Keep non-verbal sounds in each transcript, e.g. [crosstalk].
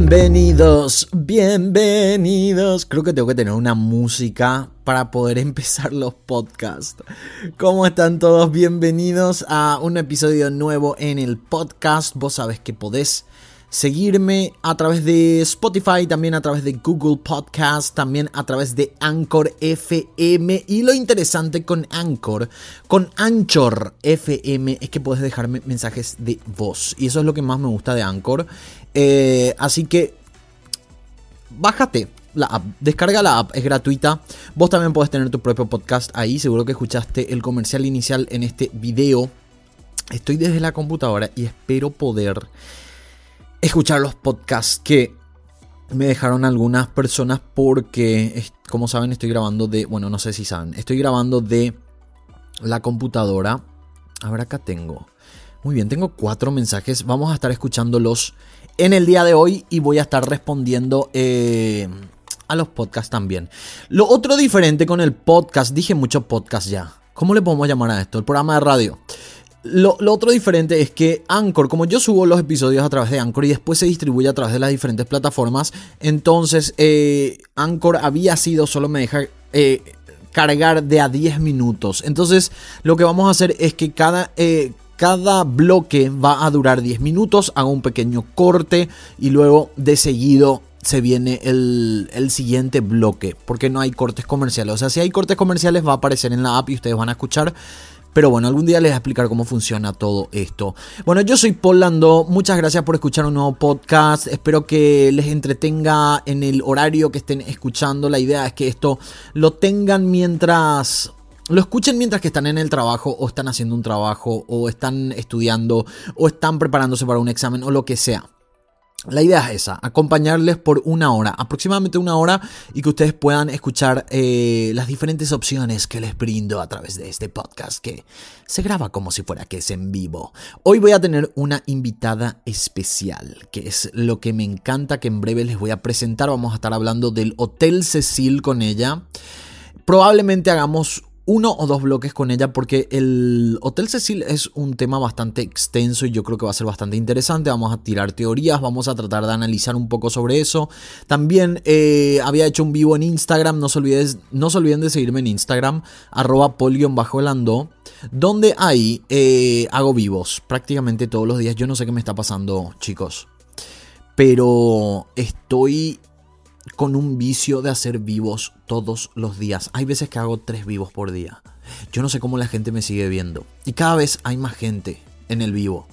Bienvenidos, bienvenidos. Creo que tengo que tener una música para poder [laughs] empezar los podcasts. ¿Cómo están todos? Bienvenidos a un episodio nuevo en el podcast. Vos sabés que podés seguirme a través de Spotify, también a través de Google Podcast, también a través de Anchor FM. Y lo interesante con Anchor, con Anchor FM, es que puedes dejarme mensajes de voz. Y eso es lo que más me gusta de Anchor. Eh, así que bájate la app, descarga la app, es gratuita. Vos también puedes tener tu propio podcast ahí. Seguro que escuchaste el comercial inicial en este video. Estoy desde la computadora y espero poder escuchar los podcasts que me dejaron algunas personas porque, como saben, estoy grabando de, bueno, no sé si saben, estoy grabando de la computadora. A ver, acá tengo. Muy bien, tengo cuatro mensajes. Vamos a estar escuchándolos en el día de hoy y voy a estar respondiendo eh, a los podcasts también. Lo otro diferente con el podcast, dije mucho podcast ya. ¿Cómo le podemos llamar a esto? El programa de radio. Lo, otro diferente es que Anchor, como yo subo los episodios a través de Anchor y después se distribuye a través de las diferentes plataformas, entonces eh, Anchor había sido, solo me deja eh, cargar de a 10 minutos. Entonces lo que vamos a hacer es que cada, cada bloque va a durar 10 minutos, hago un pequeño corte y luego de seguido se viene el, siguiente bloque, porque no hay cortes comerciales. O sea, si hay cortes comerciales va a aparecer en la app y ustedes van a escuchar. Pero bueno, algún día les voy a explicar cómo funciona todo esto. Bueno, yo soy Paul Lando, muchas gracias por escuchar un nuevo podcast. Espero que les entretenga en el horario que estén escuchando. La idea es que esto lo tengan mientras lo escuchen mientras que están en el trabajo o están haciendo un trabajo o están estudiando o están preparándose para un examen o lo que sea. La idea es esa, acompañarles por una hora, aproximadamente una hora, y que ustedes puedan escuchar eh, las diferentes opciones que les brindo a través de este podcast, que se graba como si fuera que es en vivo. Hoy voy a tener una invitada especial, que es lo que me encanta, que en breve les voy a presentar. Vamos a estar hablando del Hotel Cecil con ella. Probablemente hagamos uno o dos bloques con ella porque el Hotel Cecil es un tema bastante extenso y yo creo que va a ser bastante interesante. Vamos a tirar teorías, vamos a tratar de analizar un poco sobre eso. También eh, había hecho un vivo en Instagram, no se, olviden, no olviden de seguirme en Instagram, arroba bajo donde ahí eh, hago vivos prácticamente todos los días. Yo no sé qué me está pasando, chicos. Pero estoy con un vicio de hacer vivos todos los días. Hay veces que hago tres vivos por día. Yo no sé cómo la gente me sigue viendo. Y cada vez hay más gente en el vivo.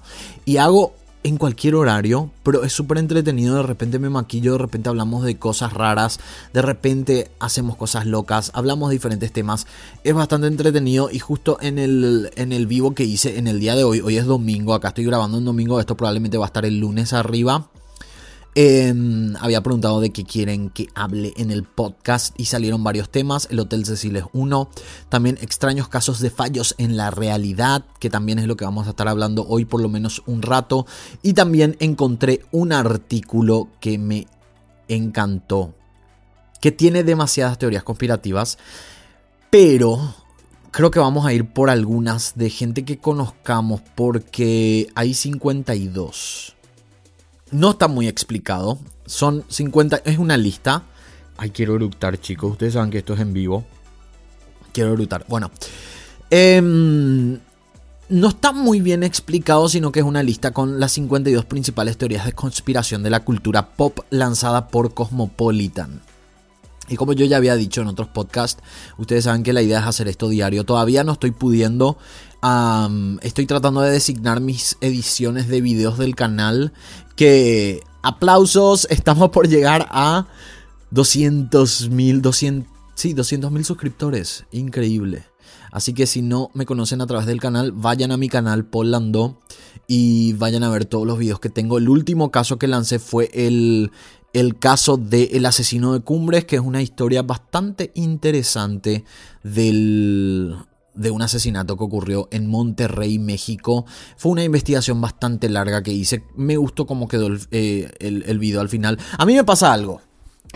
Y hago en cualquier horario, pero es súper entretenido. De repente me maquillo, de repente hablamos de cosas raras, de repente hacemos cosas locas, hablamos de diferentes temas. Es bastante entretenido y justo en el, en el vivo que hice en el día de hoy, hoy es domingo, acá estoy grabando un domingo, esto probablemente va a estar el lunes arriba. Em, había preguntado de qué quieren que hable en el podcast y salieron varios temas. El Hotel Cecil es uno. También extraños casos de fallos en la realidad, que también es lo que vamos a estar hablando hoy por lo menos un rato. Y también encontré un artículo que me encantó, que tiene demasiadas teorías conspirativas, pero creo que vamos a ir por algunas de gente que conozcamos porque hay 52 no está muy explicado. Son 50. Es una lista. Ay, quiero eructar, chicos. Ustedes saben que esto es en vivo. Quiero eructar. Bueno. Em, no está muy bien explicado, sino que es una lista con las 52 principales teorías de conspiración de la cultura pop lanzada por Cosmopolitan. Y como yo ya había dicho en otros podcasts, ustedes saben que la idea es hacer esto diario. Todavía no estoy pudiendo estoy tratando de designar mis ediciones de videos del canal. Que aplausos, estamos por llegar a 200 mil, 200, sí, 200 mil suscriptores. Increíble. Así que si no me conocen a través del canal, vayan a mi canal Polando y vayan a ver todos los videos que tengo. El último caso que lancé fue el, el caso del asesino de Cumbres, que es una historia bastante interesante del, de un asesinato que ocurrió en Monterrey, México. Fue una investigación bastante larga que hice. Me gustó cómo quedó el, eh, el, video al final. A mí me pasa algo.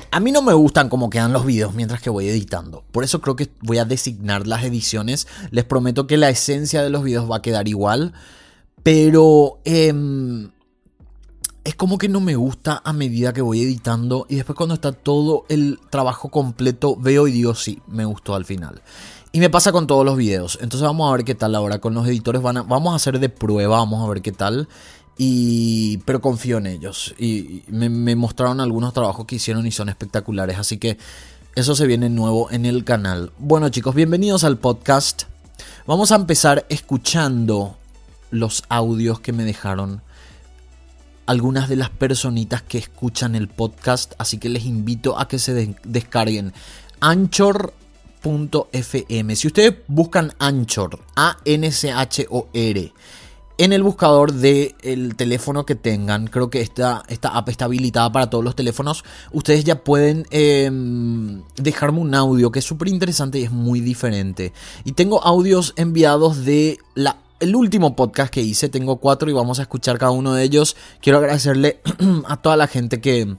A mí no me gustan cómo quedan los videos mientras que voy editando. Por eso creo que voy a designar las ediciones. Les prometo que la esencia de los videos va a quedar igual. Pero... Em, es como que no me gusta a medida que voy editando y después cuando está todo el trabajo completo veo y digo sí, me gustó al final. Y me pasa con todos los videos. Entonces vamos a ver qué tal ahora con los editores. Vamos a hacer de prueba, vamos a ver qué tal. Y, pero confío en ellos. Y me, mostraron algunos trabajos que hicieron y son espectaculares. Así que eso se viene nuevo en el canal. Bueno chicos, bienvenidos al podcast. Vamos a empezar escuchando los audios que me dejaron algunas de las personitas que escuchan el podcast, así que les invito a que se descarguen anchor.fm. Si ustedes buscan Anchor, A-N-C-H-O-R, en el buscador del teléfono que tengan, creo que esta, esta app está habilitada para todos los teléfonos, ustedes ya pueden em, dejarme un audio que es súper interesante y es muy diferente. Y tengo audios enviados de la el último podcast que hice, tengo cuatro y vamos a escuchar cada uno de ellos. Quiero agradecerle [clears throat] a toda la gente que,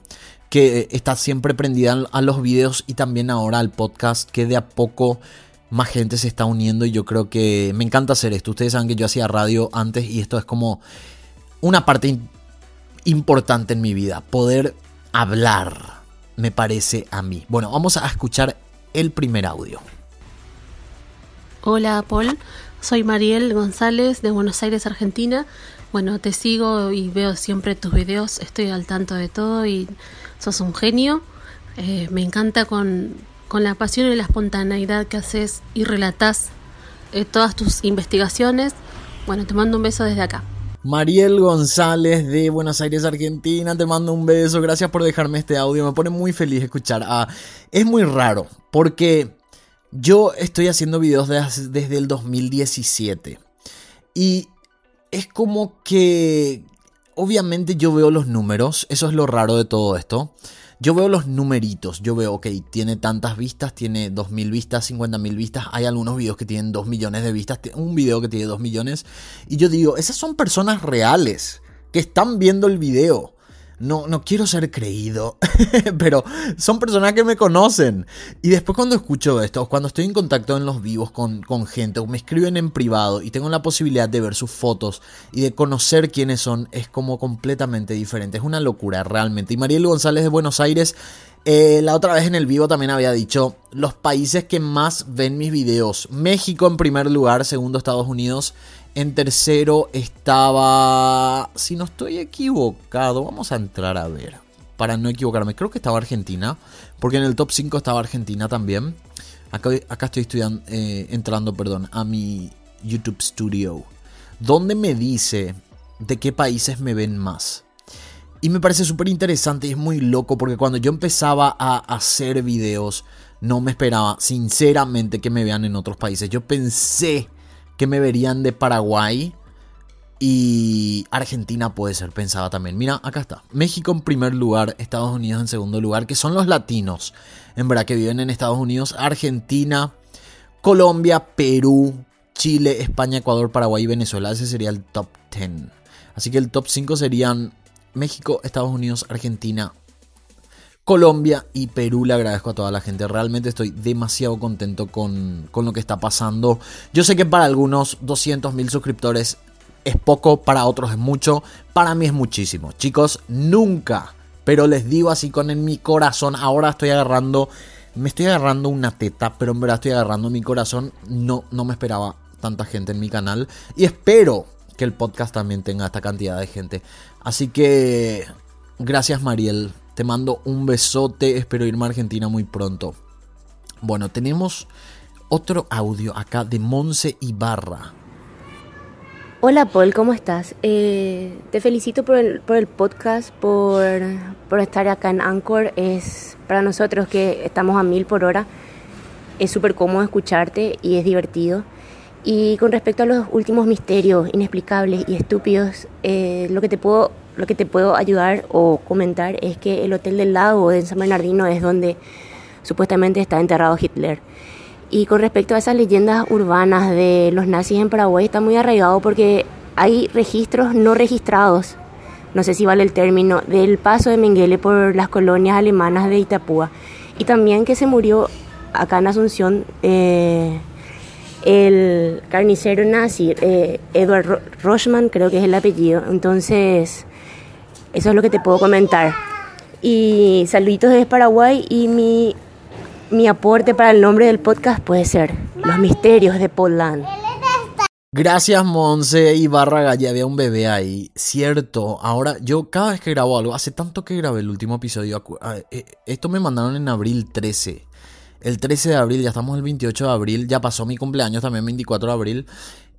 que está siempre prendida a los videos y también ahora al podcast, que de a poco más gente se está uniendo y yo creo que me encanta hacer esto. Ustedes saben que yo hacía radio antes y esto es como una parte importante en mi vida, poder hablar, me parece a mí. Bueno, vamos a escuchar el primer audio. Hola Paul, soy Mariel González de Buenos Aires, Argentina. Bueno, te sigo y veo siempre tus videos, estoy al tanto de todo y sos un genio. Eh, me encanta con, la pasión y la espontaneidad que haces y relatás eh, todas tus investigaciones. Bueno, te mando un beso desde acá. Mariel González de Buenos Aires, Argentina, te mando un beso. Gracias por dejarme este audio. Me pone muy feliz escuchar. Ah, es muy raro porque yo estoy haciendo videos desde el 2017 y es como que obviamente yo veo los números, eso es lo raro de todo esto. Yo veo los numeritos, yo veo, ok, tiene tantas vistas, tiene 2.000 vistas, 50.000 vistas, hay algunos videos que tienen 2 millones de vistas, un video que tiene 2 millones, y yo digo, esas son personas reales que están viendo el video no, no quiero ser creído, [laughs] pero son personas que me conocen. Y después cuando escucho esto, cuando estoy en contacto en los vivos con, con gente, o me escriben en privado y tengo la posibilidad de ver sus fotos y de conocer quiénes son, es como completamente diferente. Es una locura realmente. Y Mariel González de Buenos Aires eh, la otra vez en el vivo también había dicho los países que más ven mis videos. México en primer lugar, segundo Estados Unidos. En tercero estaba, si no estoy equivocado, vamos a entrar a ver. Para no equivocarme, creo que estaba Argentina. Porque en el top 5 estaba Argentina también. Acá, estoy estudiando, eh, entrando perdón, a mi YouTube Studio. Donde me dice de qué países me ven más. Y me parece súper interesante y es muy loco porque cuando yo empezaba a hacer videos, no me esperaba sinceramente que me vean en otros países. Yo pensé que me verían de Paraguay y Argentina puede ser, pensaba también. Mira, acá está. México en primer lugar, Estados Unidos en segundo lugar, que son los latinos, en verdad, que viven en Estados Unidos, Argentina, Colombia, Perú, Chile, España, Ecuador, Paraguay y Venezuela. Ese sería el top 10. Así que el top 5 serían México, Estados Unidos, Argentina, Colombia y Perú. Le agradezco a toda la gente. Realmente estoy demasiado contento con, lo que está pasando. Yo sé que para algunos 200 mil suscriptores es poco, para otros es mucho. Para mí es muchísimo. Chicos, nunca, pero les digo así con en mi corazón. Ahora estoy agarrando, me estoy agarrando una teta, pero en verdad estoy agarrando mi corazón. No, no me esperaba tanta gente en mi canal. Y espero que el podcast también tenga esta cantidad de gente. Así que gracias Mariel, te mando un besote, espero irme a Argentina muy pronto. Bueno, tenemos otro audio acá de Monse Ibarra. Hola Paul, ¿cómo estás? Eh, te felicito por el, por el podcast, por, por, estar acá en Anchor. Es para nosotros que estamos a mil por hora. Es súper cómodo escucharte y es divertido. Y con respecto a los últimos misterios inexplicables y estúpidos, eh, lo, que te puedo, lo que te puedo ayudar o comentar es que el Hotel del Lago de San Bernardino es donde supuestamente está enterrado Hitler. Y con respecto a esas leyendas urbanas de los nazis en Paraguay, está muy arraigado porque hay registros no registrados, no sé si vale el término, del paso de Mengele por las colonias alemanas de Itapúa. Y también que se murió acá en Asunción. Eh, el carnicero nazi, eh, Edward Rochman, creo que es el apellido. Entonces, Eso es lo que te puedo comentar. Y saluditos desde Paraguay y mi, mi aporte para el nombre del podcast puede ser Los Misterios de Poland. Gracias, Monse y Barra ya había un bebé ahí. Cierto, ahora yo cada vez que grabo algo, hace tanto que grabé el último episodio, eh, esto me mandaron en abril 13. El 13 de abril, ya estamos el 28 de abril, ya pasó mi cumpleaños también 24 de abril.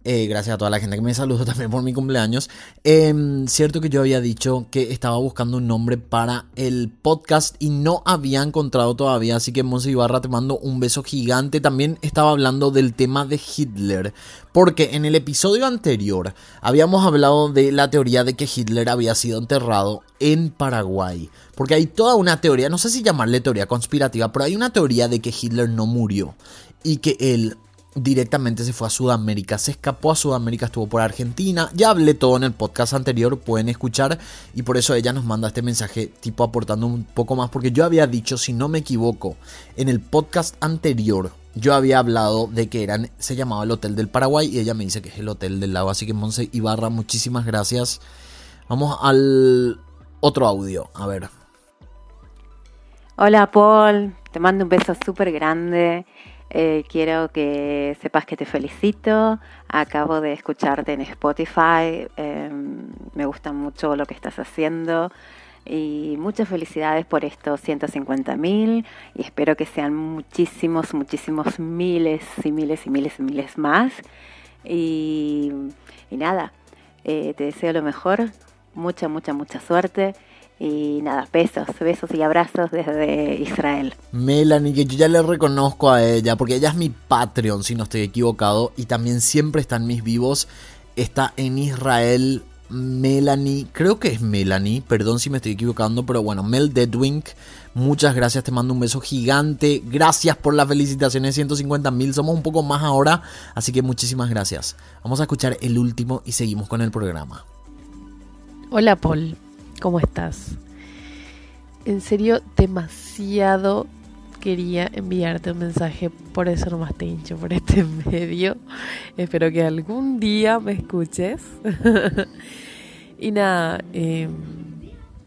Eh, gracias a toda la gente que me saludó [laughs] también por mi cumpleaños. Em, cierto que yo había dicho que estaba buscando un nombre para el podcast y no había encontrado todavía, así que Monse Ibarra te mando un beso gigante. También estaba hablando del tema de Hitler, porque en el episodio anterior habíamos hablado de la teoría de que Hitler había sido enterrado en Paraguay. Porque hay toda una teoría, no sé si llamarle teoría conspirativa, pero hay una teoría de que Hitler no murió y que él directamente se fue a Sudamérica, se escapó a Sudamérica, estuvo por Argentina, ya hablé todo en el podcast anterior, pueden escuchar y por eso ella nos manda este mensaje tipo aportando un poco más, porque yo había dicho, si no me equivoco, en el podcast anterior yo había hablado de que eran, se llamaba el Hotel del Paraguay y ella me dice que es el Hotel del Lago, así que Monse Ibarra, muchísimas gracias. Vamos al otro audio, a ver. Hola Paul, te mando un beso súper grande. Eh, quiero que sepas que te felicito. Acabo de escucharte en Spotify. Em, me gusta mucho lo que estás haciendo. Y muchas felicidades por estos 150 mil. Y espero que sean muchísimos, muchísimos miles y miles y miles y miles más. Y, nada, eh, te deseo lo mejor. Mucha, mucha, mucha suerte. Y nada, besos, besos y abrazos desde Israel. Melanie, que yo ya le reconozco a ella, porque ella es mi Patreon, si no estoy equivocado, y también siempre está en mis vivos. Está en Israel Melanie, creo que es Melanie, perdón si me estoy equivocando, pero bueno, Mel Deadwink, muchas gracias, te mando un beso gigante, gracias por las felicitaciones, 150 mil, somos un poco más ahora, así que muchísimas gracias. Vamos a escuchar el último y seguimos con el programa. Hola Paul, ¿Cómo estás? En serio, demasiado quería enviarte un mensaje, por eso nomás te hincho por este [laughs] medio. Espero que algún día me escuches. [laughs] y nada, em,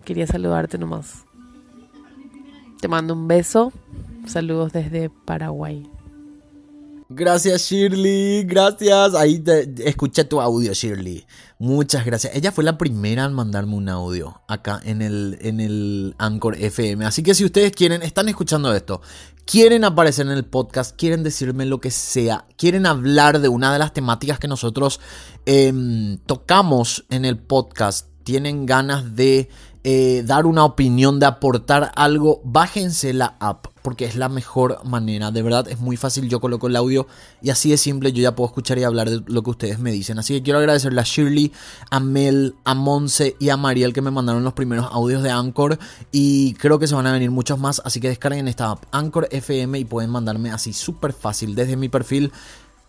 quería saludarte nomás. Te mando un beso. Saludos desde Paraguay. Gracias Shirley, gracias. Ahí te, escuché tu audio Shirley. Muchas gracias. Ella fue la primera en mandarme un audio acá en el, en el Anchor FM. Así que si ustedes quieren, están escuchando esto, quieren aparecer en el podcast, quieren decirme lo que sea, quieren hablar de una de las temáticas que nosotros em, tocamos en el podcast, tienen ganas de eh, dar una opinión, de aportar algo, bájense la app porque es la mejor manera. De verdad es muy fácil. Yo coloco el audio y así de simple yo ya puedo escuchar y hablar de lo que ustedes me dicen. Así que quiero agradecerle a Shirley, a Mel, a Monse y a Mariel que me mandaron los primeros audios de Anchor. Y creo que se van a venir muchos más. Así que descarguen esta app Anchor FM y pueden mandarme así súper fácil desde mi perfil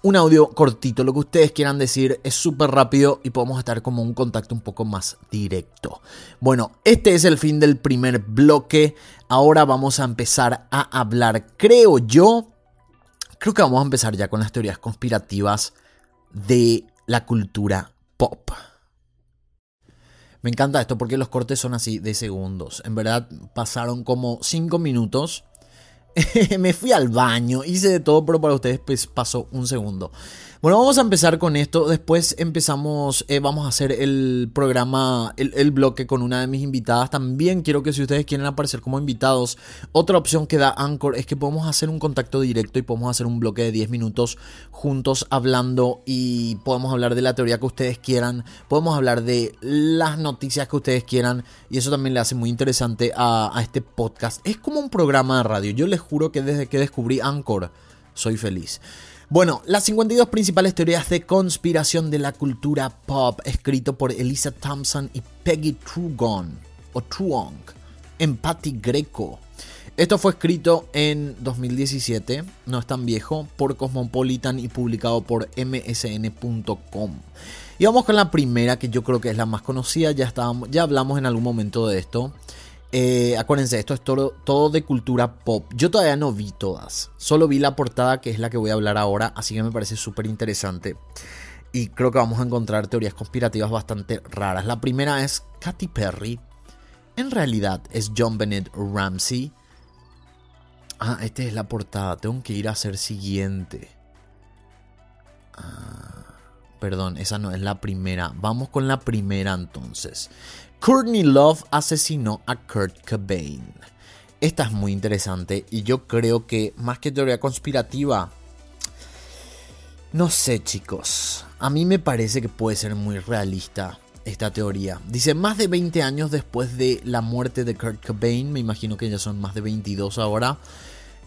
un audio cortito, lo que ustedes quieran decir, es súper rápido y podemos estar como un contacto un poco más directo. Bueno, este es el fin del primer bloque. Ahora vamos a empezar a hablar, creo yo, creo que vamos a empezar ya con las teorías conspirativas de la cultura pop. Me encanta esto porque los cortes son así de segundos. En verdad pasaron como 5 minutos [laughs] me fui al baño, hice de todo, pero para ustedes pues pasó un segundo. Bueno, vamos a empezar con esto. Después empezamos, eh, vamos a hacer el programa, el, bloque con una de mis invitadas. También quiero que si ustedes quieren aparecer como invitados, otra opción que da Anchor es que podemos hacer un contacto directo y podemos hacer un bloque de 10 minutos juntos hablando y podemos hablar de la teoría que ustedes quieran, podemos hablar de las noticias que ustedes quieran y eso también le hace muy interesante a, a este podcast. Es como un programa de radio. Yo les juro que desde que descubrí Anchor soy feliz. Bueno, las 52 principales teorías de conspiración de la cultura pop, escrito por Elisa Thompson y Peggy Trugon, o Truong, en Patty Greco. Esto fue escrito en 2017, no es tan viejo, por Cosmopolitan y publicado por msn.com. Y vamos con la primera, que yo creo que es la más conocida, ya, estábamos, ya hablamos en algún momento de esto. Eh, acuérdense, esto es todo, todo, de cultura pop. Yo todavía no vi todas. Solo vi la portada, que es la que voy a hablar ahora. Así que me parece súper interesante. Y creo que vamos a encontrar teorías conspirativas bastante raras. La primera es Katy Perry en realidad es John Bennett Ramsey. Ah, esta es la portada. Tengo que ir a hacer siguiente. Ah, perdón, esa no es la primera. Vamos con la primera entonces. Courtney Love asesinó a Kurt Cobain. Esta es muy interesante y yo creo que más que teoría conspirativa, no sé chicos, a mí me parece que puede ser muy realista esta teoría. Dice, más de 20 años después de la muerte de Kurt Cobain, me imagino que ya son más de 22 ahora,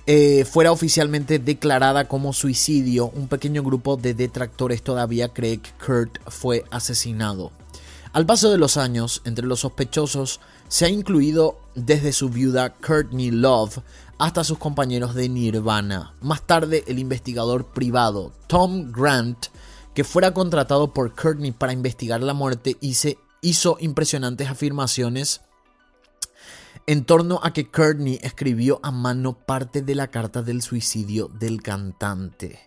eh, fuera oficialmente declarada como suicidio, un pequeño grupo de detractores todavía cree que Kurt fue asesinado. Al paso de los años, entre los sospechosos se ha incluido desde su viuda Courtney Love hasta sus compañeros de Nirvana. Más tarde, el investigador privado Tom Grant, que fuera contratado por Courtney para investigar la muerte, hizo impresionantes afirmaciones en torno a que Courtney escribió a mano parte de la carta del suicidio del cantante.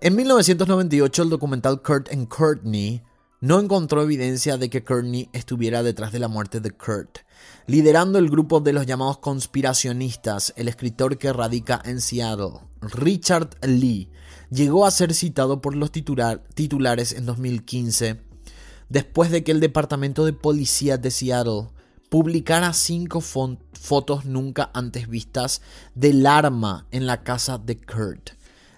En 1998, el documental Kurt and Courtney no encontró evidencia de que Courtney estuviera detrás de la muerte de Kurt. Liderando el grupo de los llamados conspiracionistas, el escritor que radica en Seattle, Richard Lee, llegó a ser citado por los titulares en 2015, después de que el Departamento de Policía de Seattle publicara cinco fotos nunca antes vistas del arma en la casa de Kurt.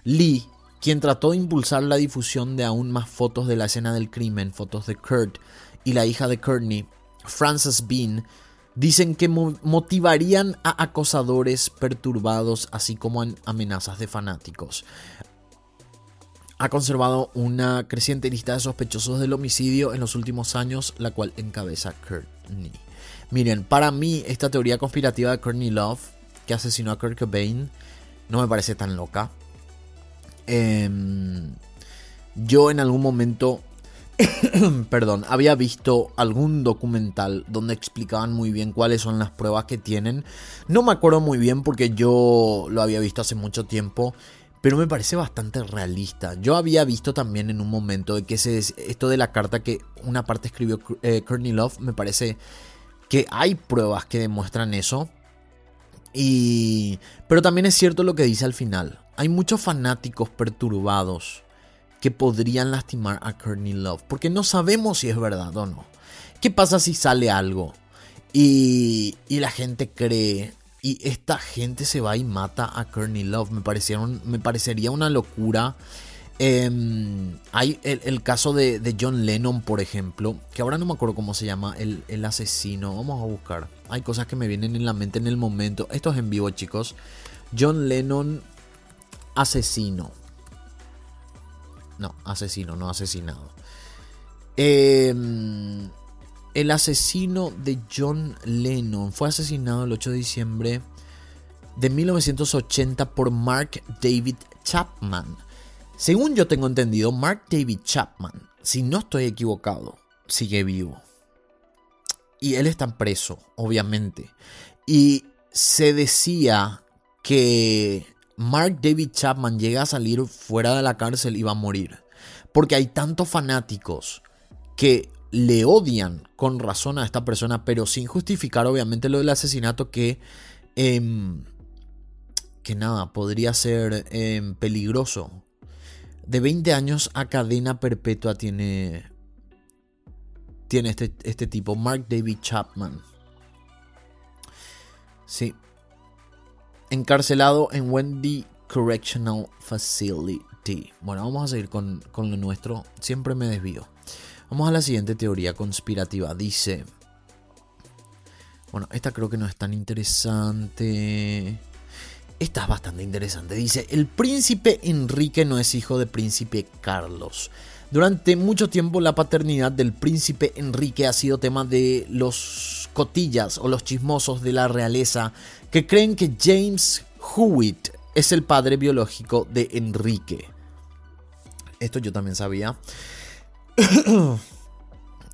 Lee quien trató de impulsar la difusión de aún más fotos de la escena del crimen, fotos de Kurt y la hija de Courtney, Frances Bean, dicen que motivarían a acosadores perturbados, así como amenazas de fanáticos. Ha conservado una creciente lista de sospechosos del homicidio en los últimos años, la cual encabeza Courtney. Miren, para mí esta teoría conspirativa de Courtney Love, que asesinó a Kurt Cobain, no me parece tan loca. Em, yo en algún momento, [coughs] perdón, había visto algún documental donde explicaban muy bien cuáles son las pruebas que tienen. No me acuerdo muy bien porque yo lo había visto hace mucho tiempo. Pero me parece bastante realista. Yo había visto también en un momento de que esto de la carta que una parte escribió eh, Courtney Love, me parece que hay pruebas que demuestran eso. Y, pero también es cierto lo que dice al final. Hay muchos fanáticos perturbados que podrían lastimar a Courtney Love, porque no sabemos si es verdad o no. ¿Qué pasa si sale algo y, y la gente cree y esta gente se va y mata a Courtney Love? Me, me parecería una locura. Em, hay el, caso de, de, John Lennon, por ejemplo, que ahora no me acuerdo cómo se llama, el, el, asesino. Vamos a buscar. Hay cosas que me vienen en la mente en el momento. Esto es en vivo, chicos. John Lennon asesino. No, asesino, no asesinado. Em, el asesino de John Lennon fue asesinado el 8 de diciembre de 1980 por Mark David Chapman. Según yo tengo entendido, Mark David Chapman, si no estoy equivocado, sigue vivo. Y él está preso, obviamente. Y se decía que Mark David Chapman llega a salir fuera de la cárcel y va a morir. Porque hay tantos fanáticos que le odian con razón a esta persona, pero sin justificar obviamente lo del asesinato que... Em, que nada, podría ser em, peligroso. De 20 años a cadena perpetua tiene, tiene este, este tipo, Mark David Chapman. Sí, encarcelado en Wendy Correctional Facility. Bueno, vamos a seguir con, con lo nuestro. Siempre me desvío. Vamos a la siguiente teoría conspirativa. Dice... Bueno, esta creo que no es tan interesante. Esta es bastante interesante. Dice, el príncipe Enrique no es hijo del príncipe Carlos. Durante mucho tiempo la paternidad del príncipe Enrique ha sido tema de los cotillas o los chismosos de la realeza que creen que James Hewitt es el padre biológico de Enrique. Esto yo también sabía. [clears throat]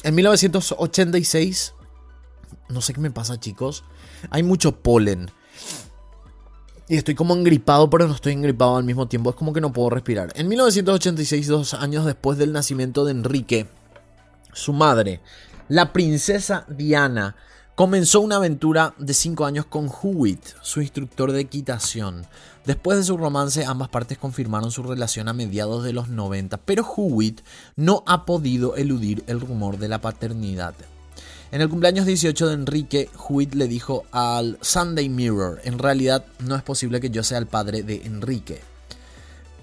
en 1986, no sé qué me pasa chicos, hay mucho polen. Y estoy como engripado, pero no estoy engripado al mismo tiempo. Es como que no puedo respirar. En 1986, dos años después del nacimiento de Enrique, su madre, la princesa Diana, comenzó una aventura de 5 años con Hewitt, su instructor de equitación. Después de su romance, ambas partes confirmaron su relación a mediados de los 90, pero Hewitt no ha podido eludir el rumor de la paternidad. En el cumpleaños 18 de Enrique, Hewitt le dijo al Sunday Mirror, en realidad no es posible que yo sea el padre de Enrique.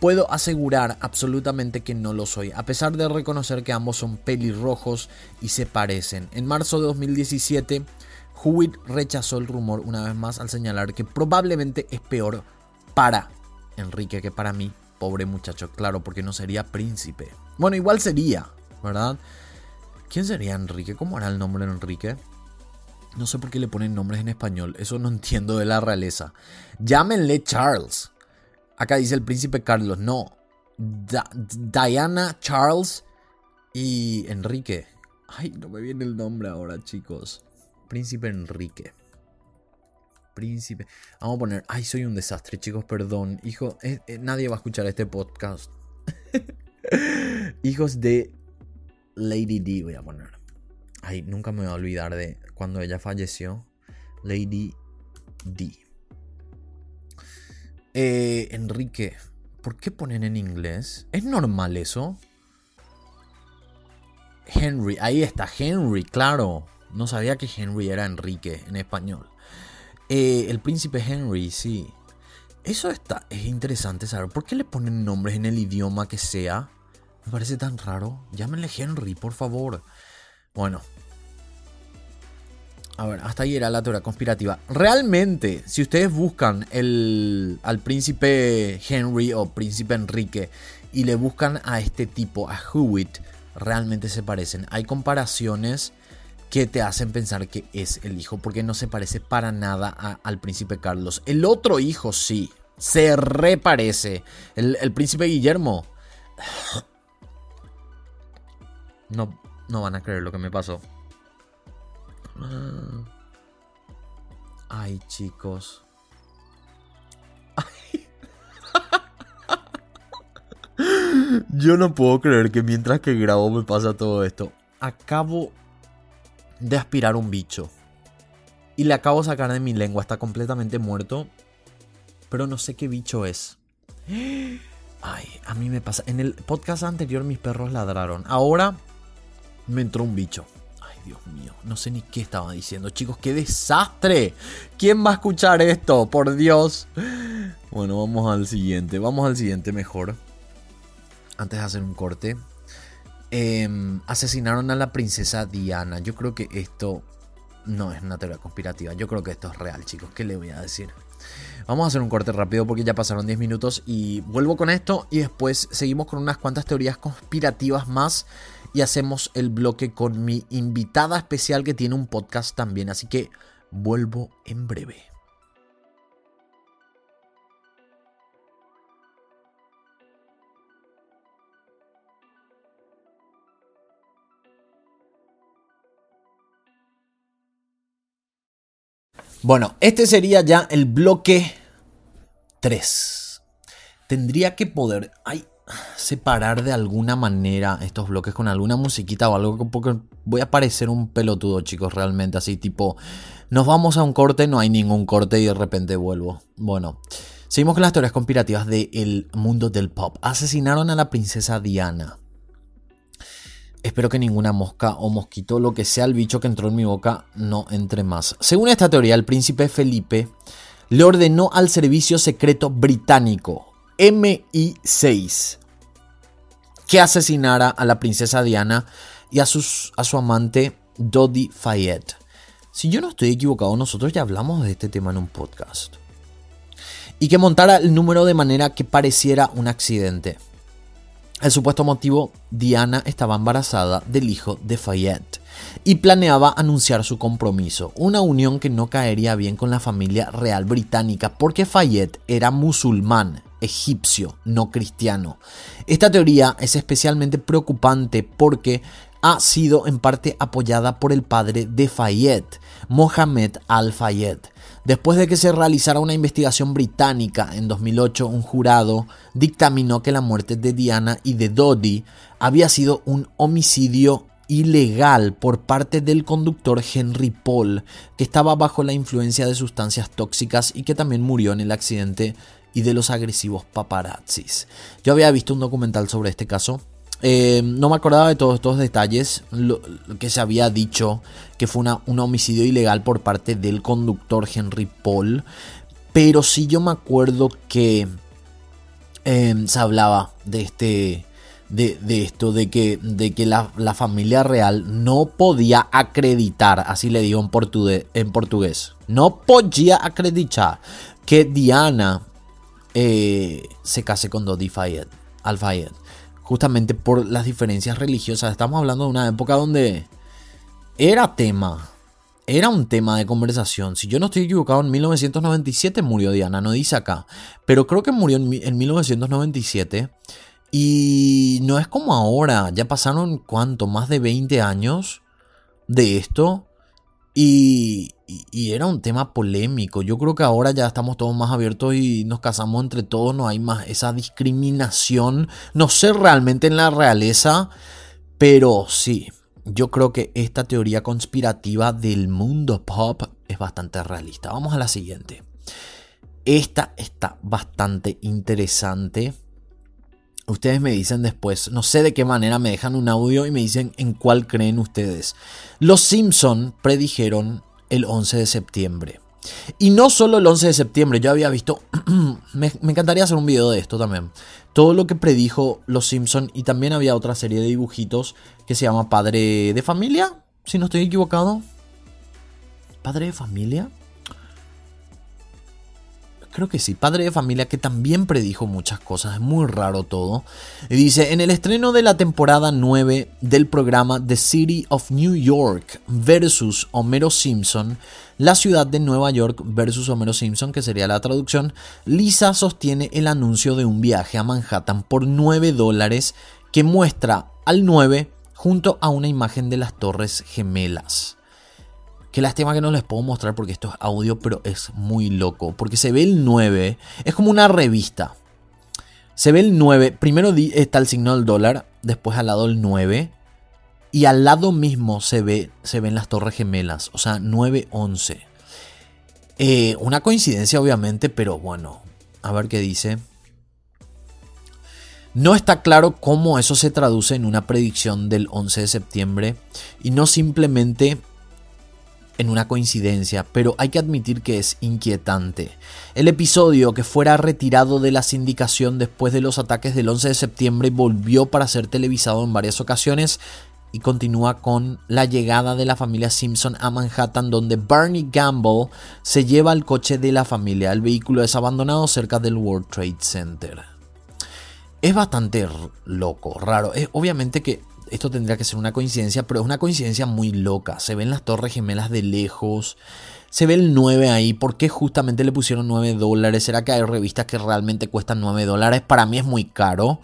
Puedo asegurar absolutamente que no lo soy, a pesar de reconocer que ambos son pelirrojos y se parecen. En marzo de 2017, Hewitt rechazó el rumor una vez más al señalar que probablemente es peor para Enrique que para mí, pobre muchacho, claro, porque no sería príncipe. Bueno, igual sería, ¿verdad? ¿Quién sería Enrique? ¿Cómo era el nombre de Enrique? No sé por qué le ponen nombres en español, eso no entiendo de la realeza. Llámenle Charles. Acá dice el príncipe Carlos, no. Diana, Charles y Enrique. Ay, no me viene el nombre ahora, chicos. Príncipe Enrique. Príncipe. Vamos a poner. Ay, soy un desastre, chicos, perdón. Hijo, eh, eh, nadie va a escuchar este podcast. [laughs] Hijos de Lady D voy a poner. Ay, nunca me voy a olvidar de cuando ella falleció. Lady D. Eh, Enrique, ¿por qué ponen en inglés? ¿Es normal eso? Henry, ahí está, Henry, claro. No sabía que Henry era Enrique en español. Eh, el príncipe Henry, sí. Eso está, es interesante saber. ¿Por qué le ponen nombres en el idioma que sea? Me parece tan raro. Llámenle Henry, por favor. Bueno. A ver, hasta ahí era la teoría conspirativa. Realmente, si ustedes buscan el, al príncipe Henry o príncipe Enrique y le buscan a este tipo, a Hewitt, realmente se parecen. Hay comparaciones que te hacen pensar que es el hijo, porque no se parece para nada al príncipe Carlos. El otro hijo sí, se reparece. El, el príncipe Guillermo no, no van a creer lo que me pasó. Ay, chicos. [laughs] Yo no puedo creer que mientras que grabo me pasa todo esto. Acabo de aspirar un bicho. Y le acabo de sacar de mi lengua. Está completamente muerto. Pero no sé qué bicho es. [gasps] Ay, a mí me pasa. En el podcast anterior mis perros ladraron. Ahora me entró un bicho. Ay, Dios mío, no sé ni qué estaba diciendo. Chicos, qué desastre. ¿Quién va a escuchar esto? Por Dios. Bueno, vamos al siguiente. Vamos al siguiente mejor. Antes de hacer un corte. Em, asesinaron a la princesa Diana. Yo creo que esto no es una teoría conspirativa. Yo creo que esto es real, chicos. ¿Qué le voy a decir? Vamos a hacer un corte rápido porque ya pasaron 10 minutos y vuelvo con esto y después seguimos con unas cuantas teorías conspirativas más y hacemos el bloque con mi invitada especial que tiene un podcast también. Así que vuelvo en breve. Bueno, este sería ya el bloque 3. Tendría que poder... Ay, separar de alguna manera estos bloques con alguna musiquita o algo porque voy a parecer un pelotudo, chicos, realmente así tipo nos vamos a un corte, no hay ningún corte y de repente vuelvo. Bueno, seguimos con las teorías conspirativas del mundo del pop. Asesinaron a la princesa Diana. Espero que ninguna mosca o mosquito, lo que sea el bicho que entró en mi boca, no entre más. Según esta teoría, el príncipe Felipe le ordenó al servicio secreto británico MI6 que asesinara a la princesa Diana y a, a su amante Dodi Fayette. Si yo no estoy equivocado, nosotros ya hablamos de este tema en un podcast. Y que montara el número de manera que pareciera un accidente. El supuesto motivo, Diana estaba embarazada del hijo de Fayette y planeaba anunciar su compromiso, una unión que no caería bien con la familia real británica porque Fayette era musulmán egipcio, no cristiano. Esta teoría es especialmente preocupante porque ha sido en parte apoyada por el padre de Fayette, Mohamed Al-Fayed. Después de que se realizara una investigación británica en 2008, un jurado dictaminó que la muerte de Diana y de Dodi había sido un homicidio ilegal por parte del conductor Henry Paul, que estaba bajo la influencia de sustancias tóxicas y que también murió en el accidente y de los agresivos paparazzis. Yo había visto un documental sobre este caso. Eh, no me acordaba de todos estos detalles, lo, que se había dicho que fue un homicidio ilegal por parte del conductor Henry Paul, pero sí yo me acuerdo que eh, se hablaba de este, de, esto, de que, de que la, familia real no podía acreditar, así le digo en portugués, en portugués no podía acreditar que Diana eh, se case con Dodi Fayed, Al Fayed, justamente por las diferencias religiosas. Estamos hablando de una época donde era tema, era un tema de conversación. Si yo no estoy equivocado, en 1997 murió Diana, no dice acá, pero creo que murió en, en 1997. Y no es como ahora, ya pasaron cuánto, más de 20 años de esto. Y, era un tema polémico. Yo creo que ahora ya estamos todos más abiertos y nos casamos entre todos. No hay más esa discriminación. No sé realmente en la realeza. Pero sí, yo creo que esta teoría conspirativa del mundo pop es bastante realista. Vamos a la siguiente. Esta está bastante interesante Ustedes me dicen después, no sé de qué manera me dejan un audio y me dicen en cuál creen ustedes. Los Simpson predijeron el 11 de septiembre. Y no solo el 11 de septiembre, yo había visto, [clears throat] me, encantaría hacer un video de esto también. Todo lo que predijo Los Simpson y también había otra serie de dibujitos que se llama Padre de Familia, si no estoy equivocado. ¿Padre de Familia? Creo que sí, padre de familia que también predijo muchas cosas, es muy raro todo. Y dice, en el estreno de la temporada 9 del programa The City of New York versus Homero Simpson, la ciudad de Nueva York versus Homero Simpson, que sería la traducción, Lisa sostiene el anuncio de un viaje a Manhattan por 9 dólares que muestra al 9 junto a una imagen de las Torres Gemelas. Qué lástima que no les puedo mostrar porque esto es audio, pero es muy loco. Porque se ve el 9, es como una revista. Se ve el 9, primero está el signo del dólar, después al lado el 9. Y al lado mismo se, ve, se ven las torres gemelas, o sea, 9-11. Eh, una coincidencia obviamente, pero bueno, a ver qué dice. No está claro cómo eso se traduce en una predicción del 11 de septiembre y no simplemente en una coincidencia, pero hay que admitir que es inquietante. El episodio que fuera retirado de la sindicación después de los ataques del 11 de septiembre volvió para ser televisado en varias ocasiones y continúa con la llegada de la familia Simpson a Manhattan donde Barney Gamble se lleva el coche de la familia. El vehículo es abandonado cerca del World Trade Center. Es bastante loco, raro. Es, obviamente que esto tendría que ser una coincidencia, pero es una coincidencia muy loca. Se ven las torres gemelas de lejos. Se ve el 9 ahí. ¿Por qué justamente le pusieron 9 dólares? ¿Será que hay revistas que realmente cuestan 9 dólares? Para mí es muy caro.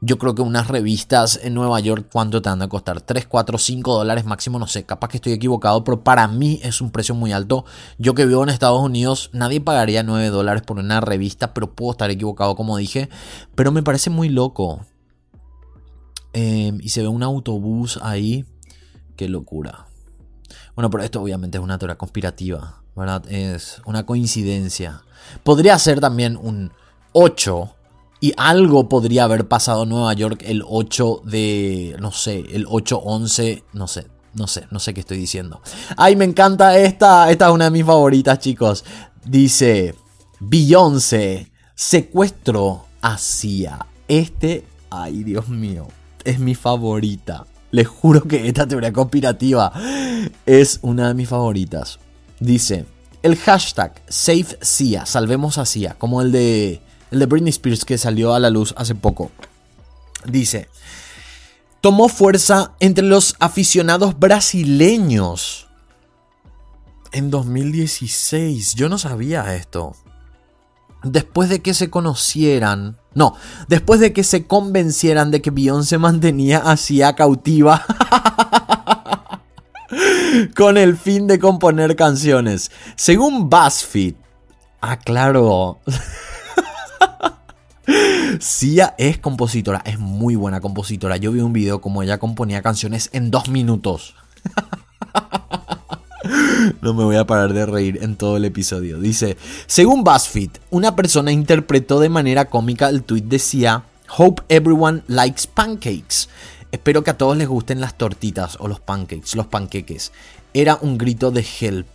Yo creo que unas revistas en Nueva York, ¿cuánto te van a costar? 3, 4, 5 dólares máximo, no sé, capaz que estoy equivocado, pero para mí es un precio muy alto. Yo que vivo en Estados Unidos, nadie pagaría 9 dólares por una revista, pero puedo estar equivocado como dije. Pero me parece muy loco. Em, y se ve un autobús ahí. Qué locura. Bueno, pero esto obviamente es una teoría conspirativa, ¿verdad? Es una coincidencia. Podría ser también un 8 y algo podría haber pasado en Nueva York el 8 de, no sé, el 8-11, no sé, no sé, no sé qué estoy diciendo. Ay, me encanta esta, esta es una de mis favoritas, chicos. Dice, Beyoncé, secuestro a Este, ay, Dios mío es mi favorita. Les juro que esta teoría conspirativa es una de mis favoritas. Dice, el hashtag SafeCia, salvemos a Cia, como el de, el de Britney Spears que salió a la luz hace poco. Dice, tomó fuerza entre los aficionados brasileños en 2016. Yo no sabía esto después de que se conocieran, no, después de que se convencieran de que Beyoncé mantenía a cautiva [laughs] con el fin de componer canciones. Según BuzzFeed, ah, claro. [laughs] Sia es compositora, es muy buena compositora. Yo vi un video como ella componía canciones en dos minutos. [laughs] No me voy a parar de reír en todo el episodio. Dice, según BuzzFeed, una persona interpretó de manera cómica el tweet decía, Hope everyone likes pancakes. Espero que a todos les gusten las tortitas o los pancakes, los panqueques. Era un grito de help.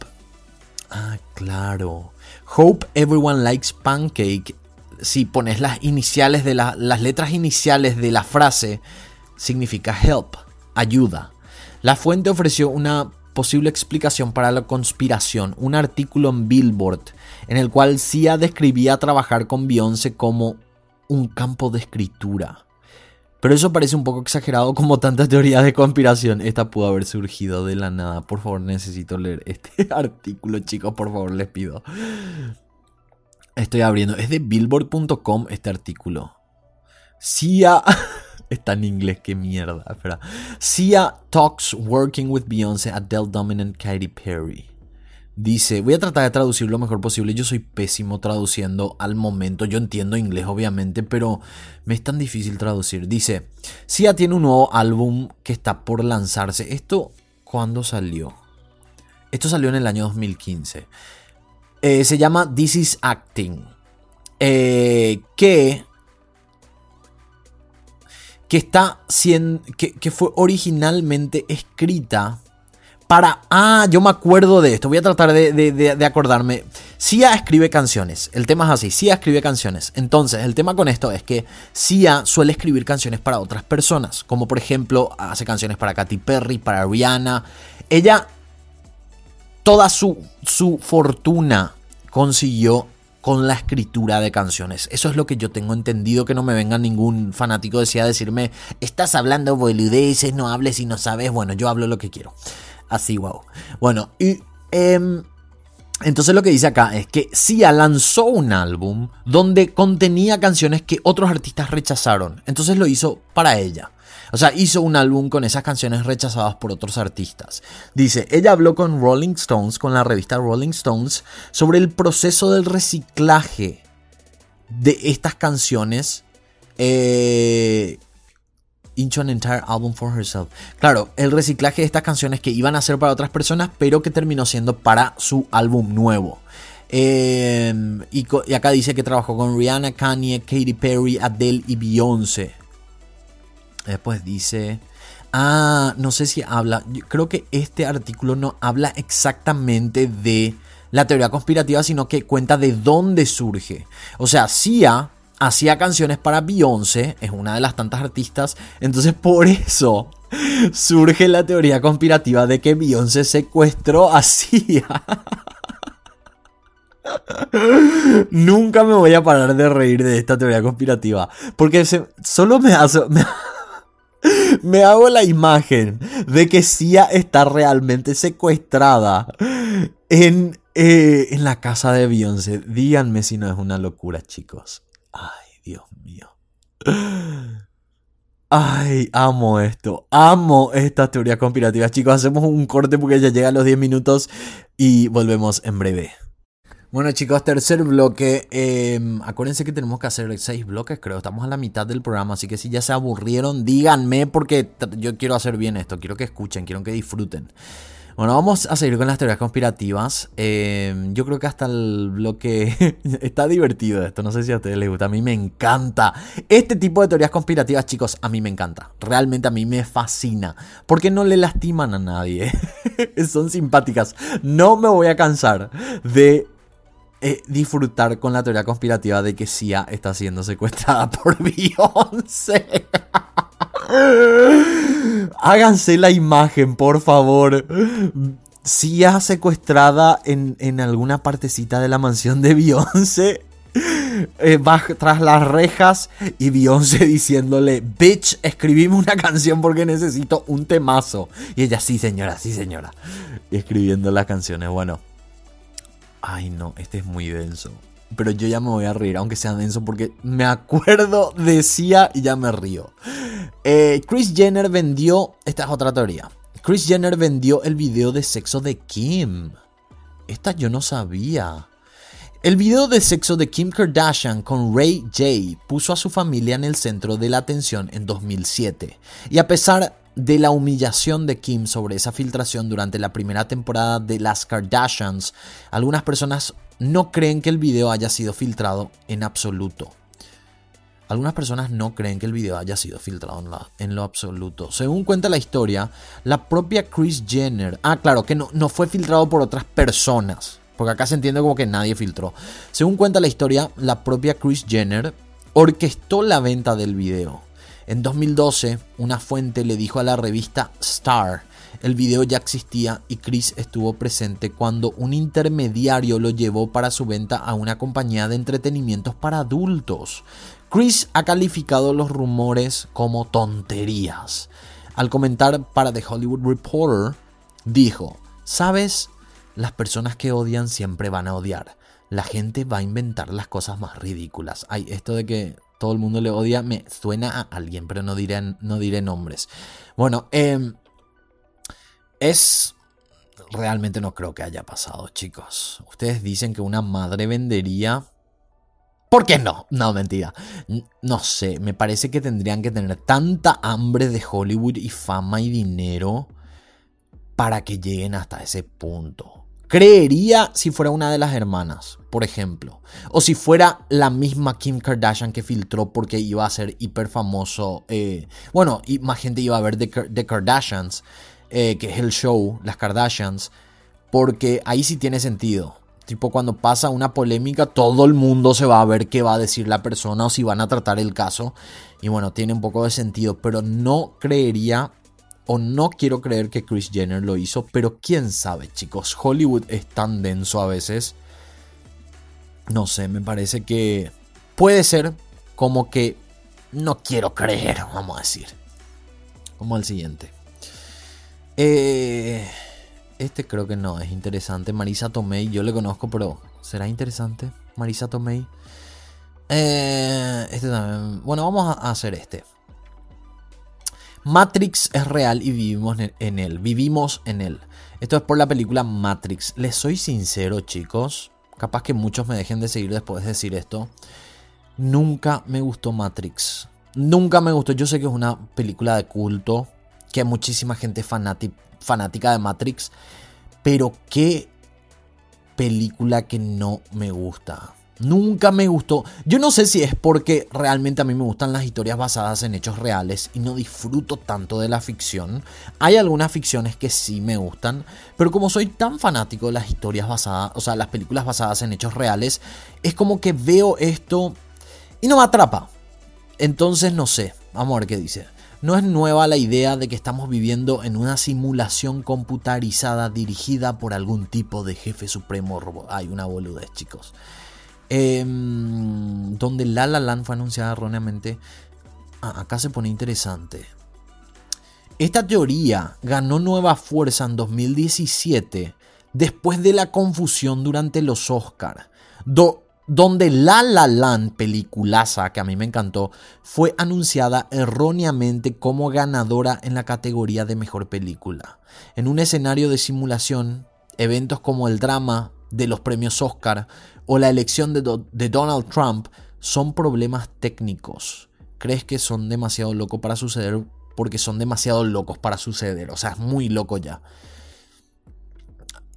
Ah, claro. Hope everyone likes pancake. Si pones las iniciales de las letras iniciales de la frase, significa help, ayuda. La fuente ofreció una posible explicación para la conspiración, un artículo en Billboard en el cual Sia describía trabajar con Beyoncé como un campo de escritura. Pero eso parece un poco exagerado como tantas teorías de conspiración. Esta pudo haber surgido de la nada. Por favor, necesito leer este [laughs] artículo, chicos. Por favor, les pido. Estoy abriendo. Es de billboard.com este artículo. Sia... [laughs] Está en inglés, qué mierda. Espera. Sia talks working with Beyoncé, Adele Dominant, Katy Perry. Dice, voy a tratar de traducir lo mejor posible. Yo soy pésimo traduciendo al momento. Yo entiendo inglés, obviamente, pero me es tan difícil traducir. Dice, Sia tiene un nuevo álbum que está por lanzarse. ¿Esto cuándo salió? Esto salió en el año 2015. Eh, se llama This is Acting. Eh, que que está siendo, que, fue originalmente escrita para... Ah, yo me acuerdo de esto, voy a tratar de, acordarme. Sia escribe canciones, el tema es así, Sia escribe canciones. Entonces, el tema con esto es que Sia suele escribir canciones para otras personas, como por ejemplo hace canciones para Katy Perry, para Rihanna. Ella, toda su, su fortuna consiguió con la escritura de canciones. Eso es lo que yo tengo entendido, que no me venga ningún fanático decía a decirme, estás hablando boludeces, no hables y no sabes. Bueno, yo hablo lo que quiero. Así, wow. Bueno, y... Em, entonces lo que dice acá es que Sia lanzó un álbum donde contenía canciones que otros artistas rechazaron. Entonces lo hizo para ella. O sea, hizo un álbum con esas canciones rechazadas por otros artistas. Dice, ella habló con Rolling Stones, con la revista Rolling Stones, sobre el proceso del reciclaje de estas canciones. Eh, into an entire album for herself. Claro, el reciclaje de estas canciones que iban a ser para otras personas, pero que terminó siendo para su álbum nuevo. Eh, y, y, acá dice que trabajó con Rihanna, Kanye, Katy Perry, Adele y Beyoncé. Después dice... Ah, no sé si habla... creo que este artículo no habla exactamente de la teoría conspirativa, sino que cuenta de dónde surge. O sea, Sia hacía canciones para Beyoncé, es una de las tantas artistas, entonces por eso [laughs] surge la teoría conspirativa de que Beyoncé secuestró a Sia. [laughs] Nunca me voy a parar de reír de esta teoría conspirativa, porque solo me hace... [laughs] [laughs] hago la imagen de que Sia está realmente secuestrada en, eh, en la casa de Beyoncé. Díganme si no es una locura, chicos. Ay, Dios mío. Ay, amo esto. Amo esta teoría conspirativa, Chicos, hacemos un corte porque ya llegan los 10 minutos y volvemos en breve. Bueno chicos, tercer bloque. Em, acuérdense que tenemos que hacer seis bloques, creo. Estamos a la mitad del programa, así que si ya se aburrieron, díganme porque yo quiero hacer bien esto. Quiero que escuchen, quiero que disfruten. Bueno, vamos a seguir con las teorías conspirativas. Em, yo creo que hasta el bloque [laughs] está divertido esto. No sé si a ustedes les gusta. A mí me encanta. Este tipo de teorías conspirativas, chicos, a mí me encanta. Realmente a mí me fascina. Porque no le lastiman a nadie. [laughs] Son simpáticas. No me voy a cansar de eh, disfrutar con la teoría conspirativa de que Sia está siendo secuestrada [laughs] por Beyoncé. Háganse la imagen, por favor. Sia secuestrada en, alguna partecita de la mansión de Beyoncé. Eh, va tras las rejas y Beyoncé diciéndole, bitch, escribime una canción porque necesito un temazo. Y ella, sí señora, sí señora. Escribiendo las canciones. Bueno, Ay, no, este es muy denso. Pero yo ya me voy a reír, aunque sea denso, porque me acuerdo [laughs] decía y ya me río. Eh, Chris Jenner vendió. Esta es otra teoría. Chris Jenner vendió el video de sexo de Kim. Esta yo no sabía. El video de sexo de Kim Kardashian con Ray J puso a su familia en el centro de la atención en 2007. Y a pesar de la humillación de Kim sobre esa filtración durante la primera temporada de Las Kardashians, algunas personas no creen que el video haya sido filtrado en absoluto. Algunas personas no creen que el video haya sido filtrado en, lo absoluto. Según cuenta la historia, la propia Kris Jenner... Ah, claro, que no, no fue filtrado por otras personas porque acá se entiende como que nadie filtró. Según cuenta la historia, la propia Kris Jenner orquestó la venta del video. En 2012, una fuente le dijo a la revista Star, el video ya existía y Chris estuvo presente cuando un intermediario lo llevó para su venta a una compañía de entretenimientos para adultos. Chris ha calificado los rumores como tonterías. Al comentar para The Hollywood Reporter, dijo, ¿sabes? Las personas que odian siempre van a odiar. La gente va a inventar las cosas más ridículas. Ay, esto de que todo el mundo le odia me suena a alguien, pero no diré, no diré nombres. Bueno, em, es... Realmente no creo que haya pasado, chicos. Ustedes dicen que una madre vendería... ¿Por qué no? No, mentira. No sé, me parece que tendrían que tener tanta hambre de Hollywood y fama y dinero para que lleguen hasta ese punto. Creería si fuera una de las hermanas, por ejemplo. O si fuera la misma Kim Kardashian que filtró porque iba a ser hiper famoso. Eh, bueno, y más gente iba a ver The, Kardashians, eh, que es el show, las Kardashians. Porque ahí sí tiene sentido. Tipo, cuando pasa una polémica, todo el mundo se va a ver qué va a decir la persona o si van a tratar el caso. Y bueno, tiene un poco de sentido, pero no creería o no quiero creer que Chris Jenner lo hizo, pero quién sabe, chicos. Hollywood es tan denso a veces. No sé, me parece que puede ser como que no quiero creer, vamos a decir. Como el siguiente. Eh, este creo que no es interesante. Marisa Tomei, yo le conozco, pero ¿será interesante? Marisa Tomei. Eh, este también. Bueno, vamos a hacer este. Matrix es real y vivimos en él. Vivimos en él. Esto es por la película Matrix. Les soy sincero, chicos. Capaz que muchos me dejen de seguir después de decir esto. Nunca me gustó Matrix. Nunca me gustó. Yo sé que es una película de culto. Que hay muchísima gente fanática de Matrix. Pero qué película que no me gusta. Nunca me gustó. Yo no sé si es porque realmente a mí me gustan las historias basadas en hechos reales y no disfruto tanto de la ficción. Hay algunas ficciones que sí me gustan, pero como soy tan fanático de las historias basadas, o sea, las películas basadas en hechos reales, es como que veo esto y no me atrapa. Entonces no sé, vamos a ver qué dice. No es nueva la idea de que estamos viviendo en una simulación computarizada dirigida por algún tipo de jefe supremo robot. Hay una boludez, chicos. Em, donde La La Land fue anunciada erróneamente. Ah, acá se pone interesante. Esta teoría ganó nueva fuerza en 2017 después de la confusión durante los Oscars, donde La La Land, peliculaza que a mí me encantó, fue anunciada erróneamente como ganadora en la categoría de mejor película. En un escenario de simulación, eventos como el drama de los premios Oscar o la elección de, Donald Trump son problemas técnicos. ¿Crees que son demasiado locos para suceder? Porque son demasiado locos para suceder. O sea, es muy loco ya.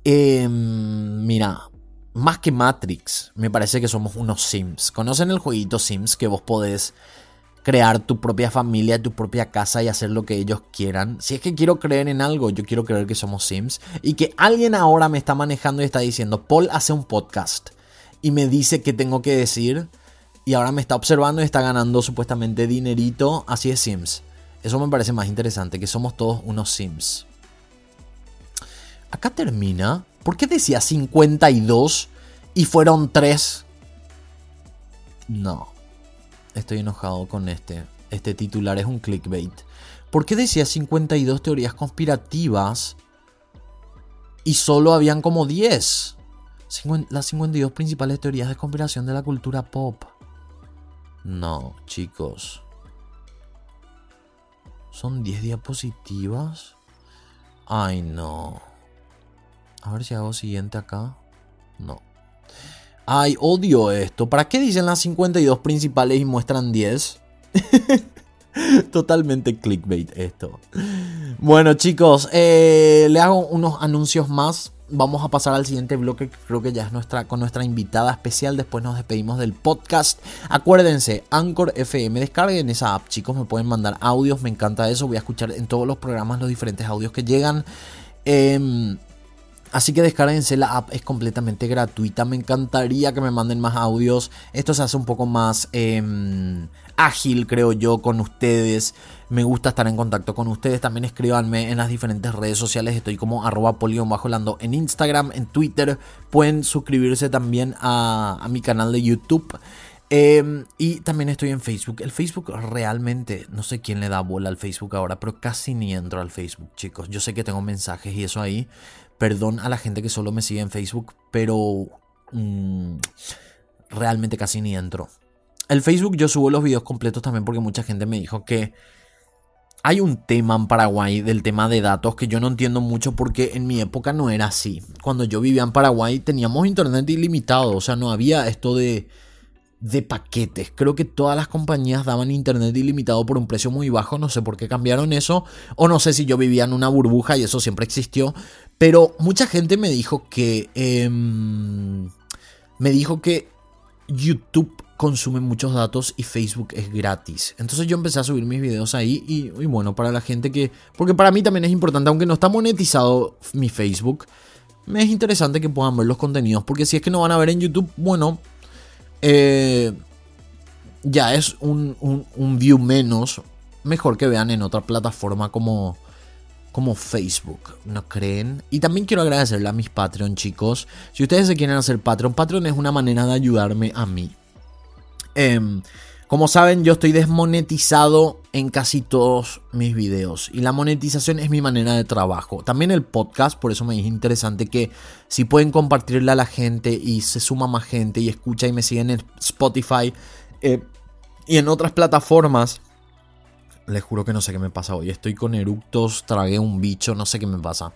Em, mira, más que Matrix, me parece que somos unos Sims. ¿Conocen el jueguito Sims que vos podés crear tu propia familia, tu propia casa y hacer lo que ellos quieran. Si es que quiero creer en algo, yo quiero creer que somos Sims y que alguien ahora me está manejando y está diciendo, Paul hace un podcast y me dice qué tengo que decir. Y ahora me está observando y está ganando supuestamente dinerito. Así es Sims. Eso me parece más interesante, que somos todos unos Sims. Acá termina. ¿Por qué decía 52 y fueron 3? No. Estoy enojado con este. Este titular es un clickbait. ¿Por qué decía 52 teorías conspirativas y solo habían como 10? las 52 principales teorías de conspiración de la cultura pop. No, chicos. ¿Son 10 diapositivas? Ay, no. A ver si hago siguiente acá. No. Ay, odio esto. ¿Para qué dicen las 52 principales y muestran 10? [laughs] Totalmente clickbait esto. Bueno chicos, eh, le hago unos anuncios más. Vamos a pasar al siguiente bloque, creo que ya es nuestra, con nuestra invitada especial. Después nos despedimos del podcast. Acuérdense, Anchor FM, descarguen esa app, chicos. Me pueden mandar audios, me encanta eso. Voy a escuchar en todos los programas los diferentes audios que llegan. Eh, Así que descárguense la app, es completamente gratuita. Me encantaría que me manden más audios. Esto se hace un poco más eh, ágil, creo yo, con ustedes. Me gusta estar en contacto con ustedes. También escríbanme en las diferentes redes sociales. Estoy como arroba bajo en Instagram, en Twitter. Pueden suscribirse también a, mi canal de YouTube. Eh, y también estoy en Facebook. El Facebook realmente, no sé quién le da bola al Facebook ahora, pero casi ni entro al Facebook, chicos. Yo sé que tengo mensajes y eso ahí. Perdón a la gente que solo me sigue en Facebook, pero mmm, realmente casi ni entro. El Facebook yo subo los videos completos también porque mucha gente me dijo que hay un tema en Paraguay del tema de datos que yo no entiendo mucho porque en mi época no era así. Cuando yo vivía en Paraguay teníamos internet ilimitado, o sea, no había esto de de paquetes. Creo que todas las compañías daban internet ilimitado por un precio muy bajo. No sé por qué cambiaron eso. O no sé si yo vivía en una burbuja y eso siempre existió. Pero mucha gente me dijo que... Eh, me dijo que YouTube consume muchos datos y Facebook es gratis. Entonces yo empecé a subir mis videos ahí y, y, bueno, para la gente que... Porque para mí también es importante, aunque no está monetizado mi Facebook, me es interesante que puedan ver los contenidos. Porque si es que no van a ver en YouTube, bueno, eh, ya es un, un, un, view menos. Mejor que vean en otra plataforma como, como Facebook, ¿no creen? Y también quiero agradecerle a mis Patreon, chicos. Si ustedes se quieren hacer Patreon, Patreon es una manera de ayudarme a mí. Eh, como saben, yo estoy desmonetizado en casi todos mis videos y la monetización es mi manera de trabajo. También el podcast, por eso me es interesante que si pueden compartirle a la gente y se suma más gente y escucha y me siguen en Spotify eh, y en otras plataformas. Les juro que no sé qué me pasa hoy. Estoy con eructos, tragué un bicho, no sé qué me pasa.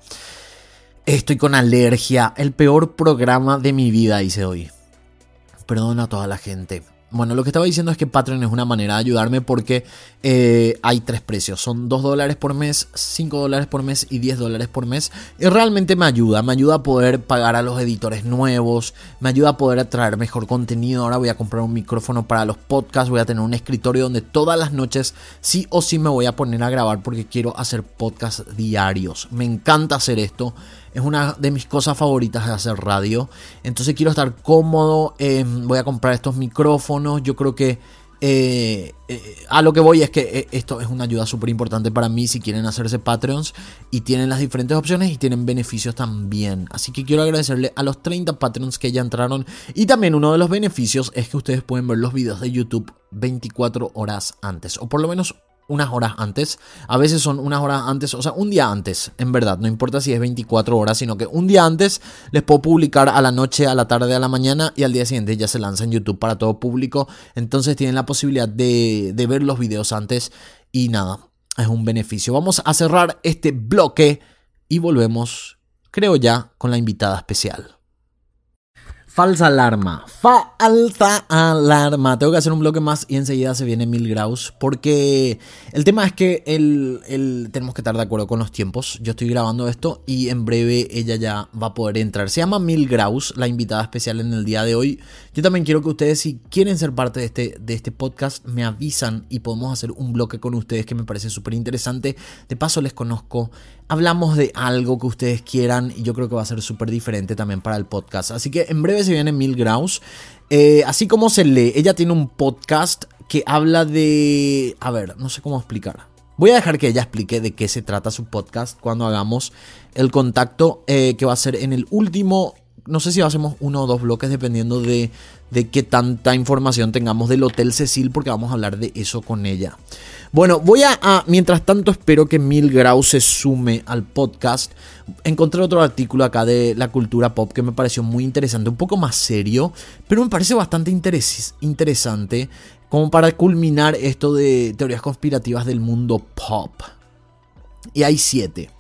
Estoy con alergia. El peor programa de mi vida hice hoy. Perdona a toda la gente. Bueno, lo que estaba diciendo es que Patreon es una manera de ayudarme porque eh, hay tres precios. Son 2 dólares por mes, 5 dólares por mes y 10 dólares por mes. Y realmente me ayuda. Me ayuda a poder pagar a los editores nuevos. Me ayuda a poder traer mejor contenido. Ahora voy a comprar un micrófono para los podcasts. Voy a tener un escritorio donde todas las noches sí o sí me voy a poner a grabar porque quiero hacer podcasts diarios. Me encanta hacer esto es una de mis cosas favoritas de hacer radio. Entonces quiero estar cómodo. Eh, voy a comprar estos micrófonos. Yo creo que eh, eh, a lo que voy es que eh, esto es una ayuda súper importante para mí si quieren hacerse Patreons y tienen las diferentes opciones y tienen beneficios también. Así que quiero agradecerle a los 30 Patreons que ya entraron y también uno de los beneficios es que ustedes pueden ver los videos de YouTube 24 horas antes o por lo menos unas horas antes. A veces son unas horas antes, o sea, un día antes, en verdad. No importa si es 24 horas, sino que un día antes les puedo publicar a la noche, a la tarde, a la mañana y al día siguiente ya se lanza en YouTube para todo público. Entonces tienen la posibilidad de, de ver los videos antes y nada, es un beneficio. Vamos a cerrar este bloque y volvemos, creo ya, con la invitada especial. Falsa alarma. Falsa alarma. Tengo que hacer un bloque más y enseguida se viene Mil Graus. Porque el tema es que el, tenemos que estar de acuerdo con los tiempos. Yo estoy grabando esto y en breve ella ya va a poder entrar. Se llama Mil Graus, la invitada especial en el día de hoy. Yo también quiero que ustedes, si quieren ser parte de este, de este podcast, me avisan y podemos hacer un bloque con ustedes que me parece súper interesante. De paso, les conozco. Hablamos de algo que ustedes quieran y yo creo que va a ser súper diferente también para el podcast. Así que en breve se viene Mil Graus. Eh, así como se lee, ella tiene un podcast que habla de... A ver, no sé cómo explicar. Voy a dejar que ella explique de qué se trata su podcast cuando hagamos el contacto eh, que va a ser en el último... No sé si hacemos uno o dos bloques dependiendo de, de qué tanta información tengamos del Hotel Cecil porque vamos a hablar de eso con ella. Bueno, voy a, mientras tanto espero que Mil Grau se sume al podcast. Encontré otro artículo acá de la cultura pop que me pareció muy interesante, un poco más serio, pero me parece bastante interes interesante como para culminar esto de teorías conspirativas del mundo pop. Y hay siete.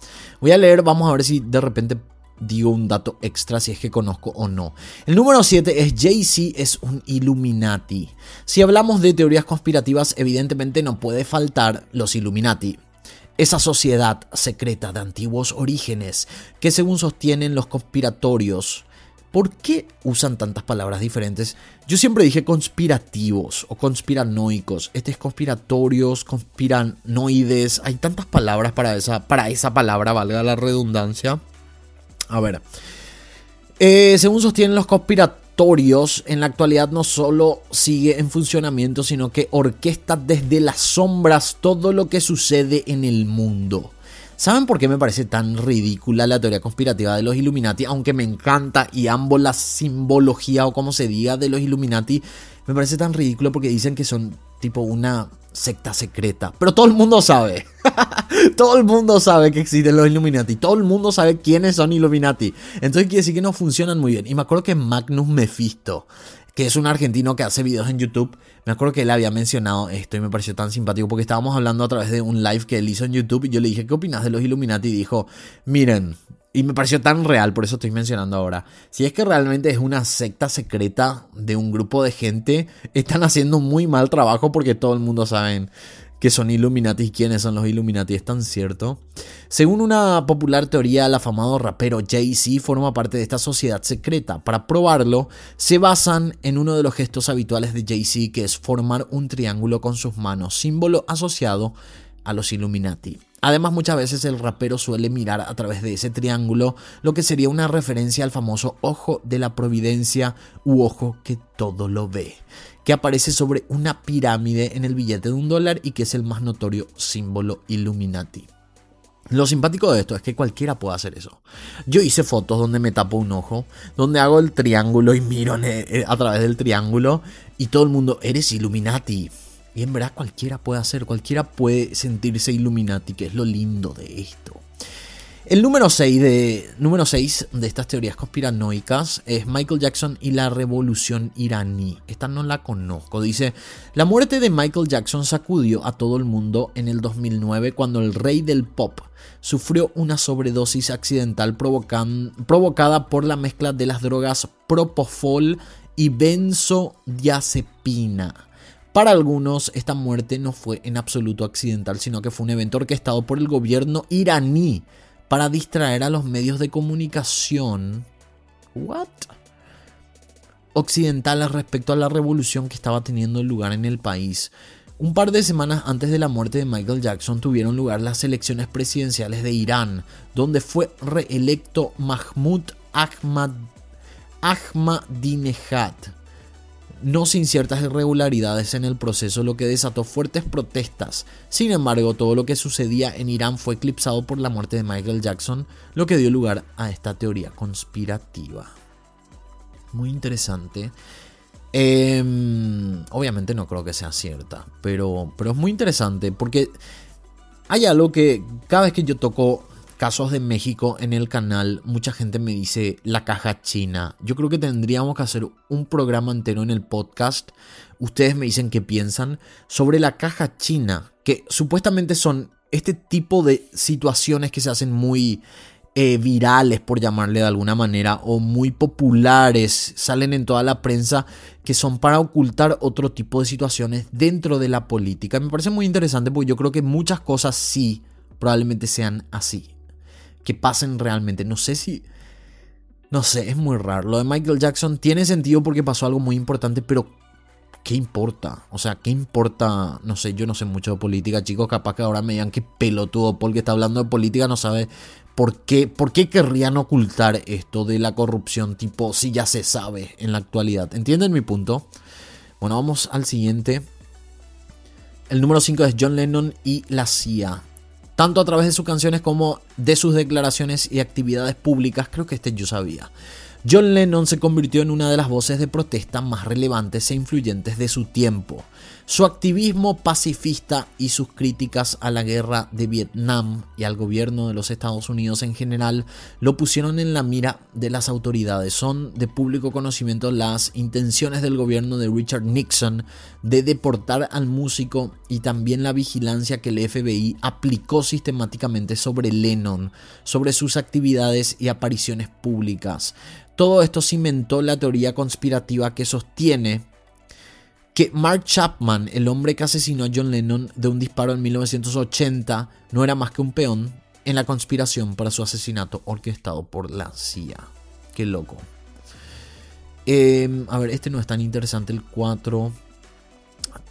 Voy a leer, vamos a ver si de repente digo un dato extra si es que conozco o no. El número 7 es Jay-Z es un Illuminati. Si hablamos de teorías conspirativas, evidentemente no puede faltar los Illuminati. Esa sociedad secreta de antiguos orígenes que según sostienen los conspiratorios ¿Por qué usan tantas palabras diferentes? Yo siempre dije conspirativos o conspiranoicos. Este es conspiratorios, conspiranoides. Hay tantas palabras para esa, para esa palabra, valga la redundancia. A ver. Eh, según sostienen los conspiratorios, en la actualidad no solo sigue en funcionamiento, sino que orquesta desde las sombras todo lo que sucede en el mundo. ¿Saben por qué me parece tan ridícula la teoría conspirativa de los Illuminati? Aunque me encanta y ambos la simbología o como se diga de los Illuminati, me parece tan ridículo porque dicen que son tipo una secta secreta. Pero todo el mundo sabe. [laughs] todo el mundo sabe que existen los Illuminati. Todo el mundo sabe quiénes son Illuminati. Entonces quiere decir que no funcionan muy bien. Y me acuerdo que Magnus Mephisto que es un argentino que hace videos en YouTube. Me acuerdo que él había mencionado esto y me pareció tan simpático porque estábamos hablando a través de un live que él hizo en YouTube y yo le dije, ¿qué opinas de los Illuminati? Y dijo, miren, y me pareció tan real, por eso estoy mencionando ahora. Si es que realmente es una secta secreta de un grupo de gente, están haciendo muy mal trabajo porque todo el mundo sabe que son Illuminati y quiénes son los Illuminati, es tan cierto. Según una popular teoría, el afamado rapero Jay-Z forma parte de esta sociedad secreta. Para probarlo, se basan en uno de los gestos habituales de Jay-Z, que es formar un triángulo con sus manos, símbolo asociado a los Illuminati. Además, muchas veces el rapero suele mirar a través de ese triángulo, lo que sería una referencia al famoso ojo de la providencia u ojo que todo lo ve que aparece sobre una pirámide en el billete de un dólar y que es el más notorio símbolo Illuminati. Lo simpático de esto es que cualquiera puede hacer eso. Yo hice fotos donde me tapo un ojo, donde hago el triángulo y miro eh, a través del triángulo y todo el mundo, eres Illuminati. Y en verdad cualquiera puede hacer, cualquiera puede sentirse Illuminati, que es lo lindo de esto. El número 6 de, número de estas teorías conspiranoicas es Michael Jackson y la revolución iraní. Esta no la conozco. Dice, la muerte de Michael Jackson sacudió a todo el mundo en el 2009 cuando el rey del pop sufrió una sobredosis accidental provocada por la mezcla de las drogas Propofol y benzodiazepina. Para algunos, esta muerte no fue en absoluto accidental, sino que fue un evento orquestado por el gobierno iraní para distraer a los medios de comunicación what? occidentales respecto a la revolución que estaba teniendo lugar en el país. Un par de semanas antes de la muerte de Michael Jackson tuvieron lugar las elecciones presidenciales de Irán, donde fue reelecto Mahmoud Ahmad, Ahmadinejad no sin ciertas irregularidades en el proceso, lo que desató fuertes protestas. Sin embargo, todo lo que sucedía en Irán fue eclipsado por la muerte de Michael Jackson, lo que dio lugar a esta teoría conspirativa. Muy interesante. Em, obviamente no creo que sea cierta, pero, pero es muy interesante porque hay algo que cada vez que yo toco casos de México en el canal, mucha gente me dice la caja china. Yo creo que tendríamos que hacer un programa entero en el podcast. Ustedes me dicen qué piensan sobre la caja china, que supuestamente son este tipo de situaciones que se hacen muy eh, virales, por llamarle de alguna manera, o muy populares, salen en toda la prensa, que son para ocultar otro tipo de situaciones dentro de la política. Me parece muy interesante porque yo creo que muchas cosas sí probablemente sean así que pasen realmente. No sé si... No sé, es muy raro. Lo de Michael Jackson tiene sentido porque pasó algo muy importante, pero ¿qué importa? O sea, ¿qué importa? No sé, yo no sé mucho de política, chicos. Capaz que ahora me digan que pelotudo Paul que está hablando de política no sabe por qué, por qué querrían ocultar esto de la corrupción, tipo, si ya se sabe en la actualidad. ¿Entienden mi punto? Bueno, vamos al siguiente. El número 5 es John Lennon y la CIA tanto a través de sus canciones como de sus declaraciones y actividades públicas, creo que este yo sabía. John Lennon se convirtió en una de las voces de protesta más relevantes e influyentes de su tiempo. Su activismo pacifista y sus críticas a la guerra de Vietnam y al gobierno de los Estados Unidos en general lo pusieron en la mira de las autoridades. Son de público conocimiento las intenciones del gobierno de Richard Nixon de deportar al músico y también la vigilancia que el FBI aplicó sistemáticamente sobre Lennon sobre sus actividades y apariciones públicas. Todo esto cimentó la teoría conspirativa que sostiene que Mark Chapman, el hombre que asesinó a John Lennon de un disparo en 1980, no era más que un peón en la conspiración para su asesinato orquestado por la CIA. Qué loco. Em, a ver, este no es tan interesante, el 4.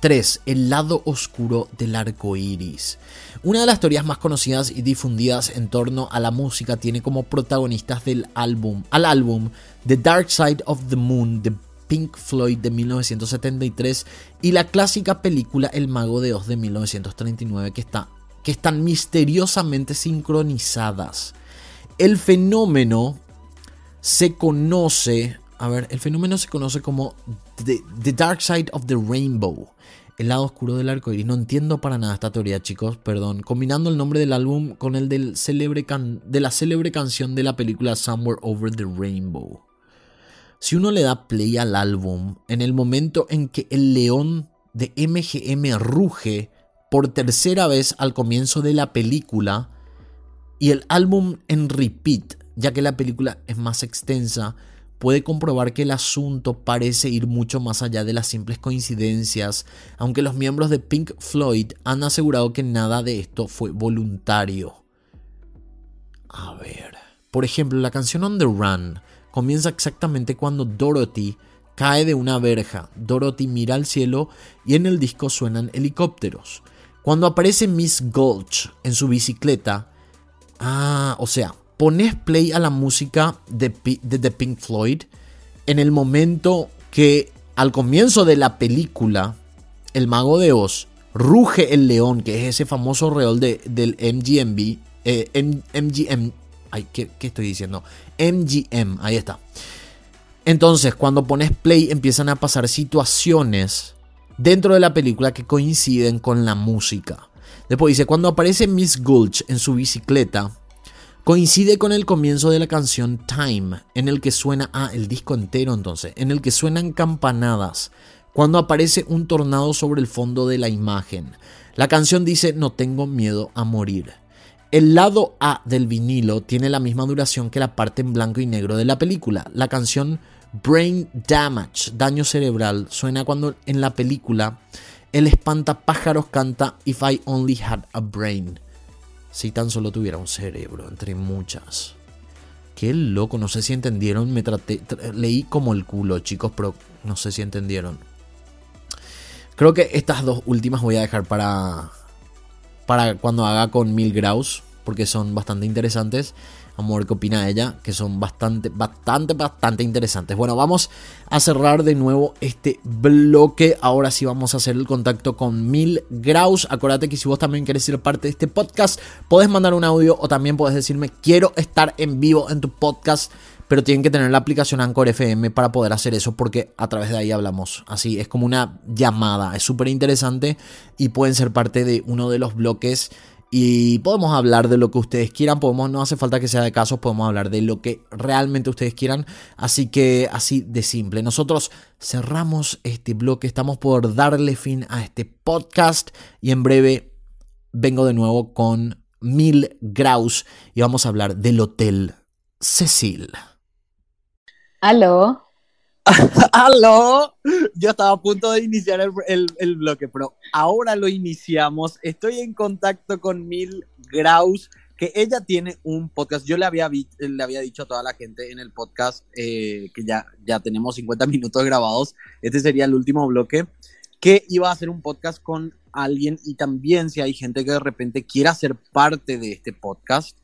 3. El lado oscuro del arco iris. Una de las teorías más conocidas y difundidas en torno a la música tiene como protagonistas del álbum, al álbum The Dark Side of the Moon Pink Floyd de 1973 y la clásica película El Mago de Oz de 1939 que, está, que están misteriosamente sincronizadas. El fenómeno se conoce, a ver, el fenómeno se conoce como The, Dark Side of the Rainbow, el lado oscuro del arco iris. No entiendo para nada esta teoría, chicos, perdón. Combinando el nombre del álbum con el de la célebre canción de la película Somewhere Over the Rainbow. Si uno le da play al álbum, en el momento en que el león de MGM ruge por tercera vez al comienzo de la película, y el álbum en repeat, ya que la película es más extensa, puede comprobar que el asunto parece ir mucho más allá de las simples coincidencias, aunque los miembros de Pink Floyd han asegurado que nada de esto fue voluntario. A ver, por ejemplo, la canción On the Run comienza exactamente cuando Dorothy cae de una verja. Dorothy mira al cielo y en el disco suenan helicópteros. Cuando aparece Miss Gulch en su bicicleta, ah, o sea, pones play a la música de, de, Pink Floyd en el momento que al comienzo de la película, El Mago de Oz, ruge el león, que es ese famoso reol de, del MGMB, eh, MGM, ¿qué, estoy diciendo? MGM, ahí está. Entonces, cuando pones play, empiezan a pasar situaciones dentro de la película que coinciden con la música. Después dice, cuando aparece Miss Gulch en su bicicleta, coincide con el comienzo de la canción Time, en el que suena, ah, el disco entero entonces, en el que suenan campanadas, cuando aparece un tornado sobre el fondo de la imagen. La canción dice, no tengo miedo a morir. El lado A del vinilo tiene la misma duración que la parte en blanco y negro de la película. La canción Brain Damage, daño cerebral, suena cuando en la película el espantapájaros canta If I Only Had a Brain. Si tan solo tuviera un cerebro, entre muchas. Qué loco, no sé si entendieron, me traté, leí como el culo, chicos, pero no sé si entendieron. Creo que estas dos últimas voy a dejar para para cuando haga con Mil Graus, porque son bastante interesantes. Vamos a ver qué opina ella, que son bastante, bastante, bastante interesantes. Bueno, vamos a cerrar de nuevo este bloque. Ahora sí vamos a hacer el contacto con Mil Graus. Acuérdate que si vos también quieres ser parte de este podcast, podés mandar un audio o también podés decirme, quiero estar en vivo en tu podcast pero tienen que tener la aplicación Anchor FM para poder hacer eso porque a través de ahí hablamos. Así es como una llamada, es súper interesante y pueden ser parte de uno de los bloques y podemos hablar de lo que ustedes quieran, podemos, no hace falta que sea de casos, podemos hablar de lo que realmente ustedes quieran, así que así de simple. Nosotros cerramos este bloque, estamos por darle fin a este podcast y en breve vengo de nuevo con Mil Graus y vamos a hablar del Hotel Cecil. Aló. [laughs] Aló. Yo estaba a punto de iniciar el, bloque, pero ahora lo iniciamos. Estoy en contacto con Mil Graus, que ella tiene un podcast. Yo le había, le había dicho a toda la gente en el podcast eh, que ya, ya tenemos 50 minutos grabados. Este sería el último bloque. Que iba a hacer un podcast con alguien y también si hay gente que de repente quiera ser parte de este podcast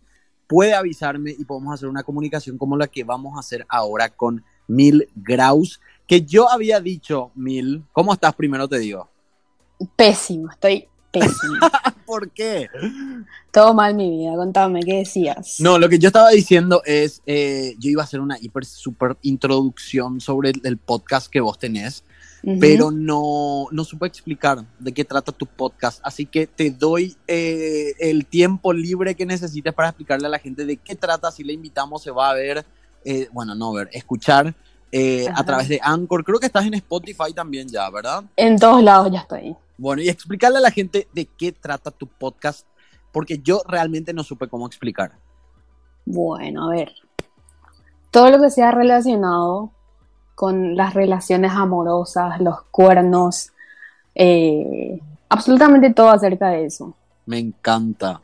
puede avisarme y podemos hacer una comunicación como la que vamos a hacer ahora con Mil Graus, que yo había dicho, Mil, ¿cómo estás primero te digo? Pésimo, estoy pésimo. [laughs] ¿Por qué? Todo mal mi vida, contame, ¿qué decías? No, lo que yo estaba diciendo es, eh, yo iba a hacer una hiper super introducción sobre el podcast que vos tenés, pero no, no supe explicar de qué trata tu podcast. Así que te doy eh, el tiempo libre que necesites para explicarle a la gente de qué trata. Si le invitamos, se va a ver, eh, bueno, no ver, escuchar eh, a través de Anchor. Creo que estás en Spotify también ya, ¿verdad? En todos lados ya estoy. Bueno, y explicarle a la gente de qué trata tu podcast porque yo realmente no supe cómo explicar. Bueno, a ver. Todo lo que sea relacionado con las relaciones amorosas, los cuernos, eh, absolutamente todo acerca de eso. Me encanta.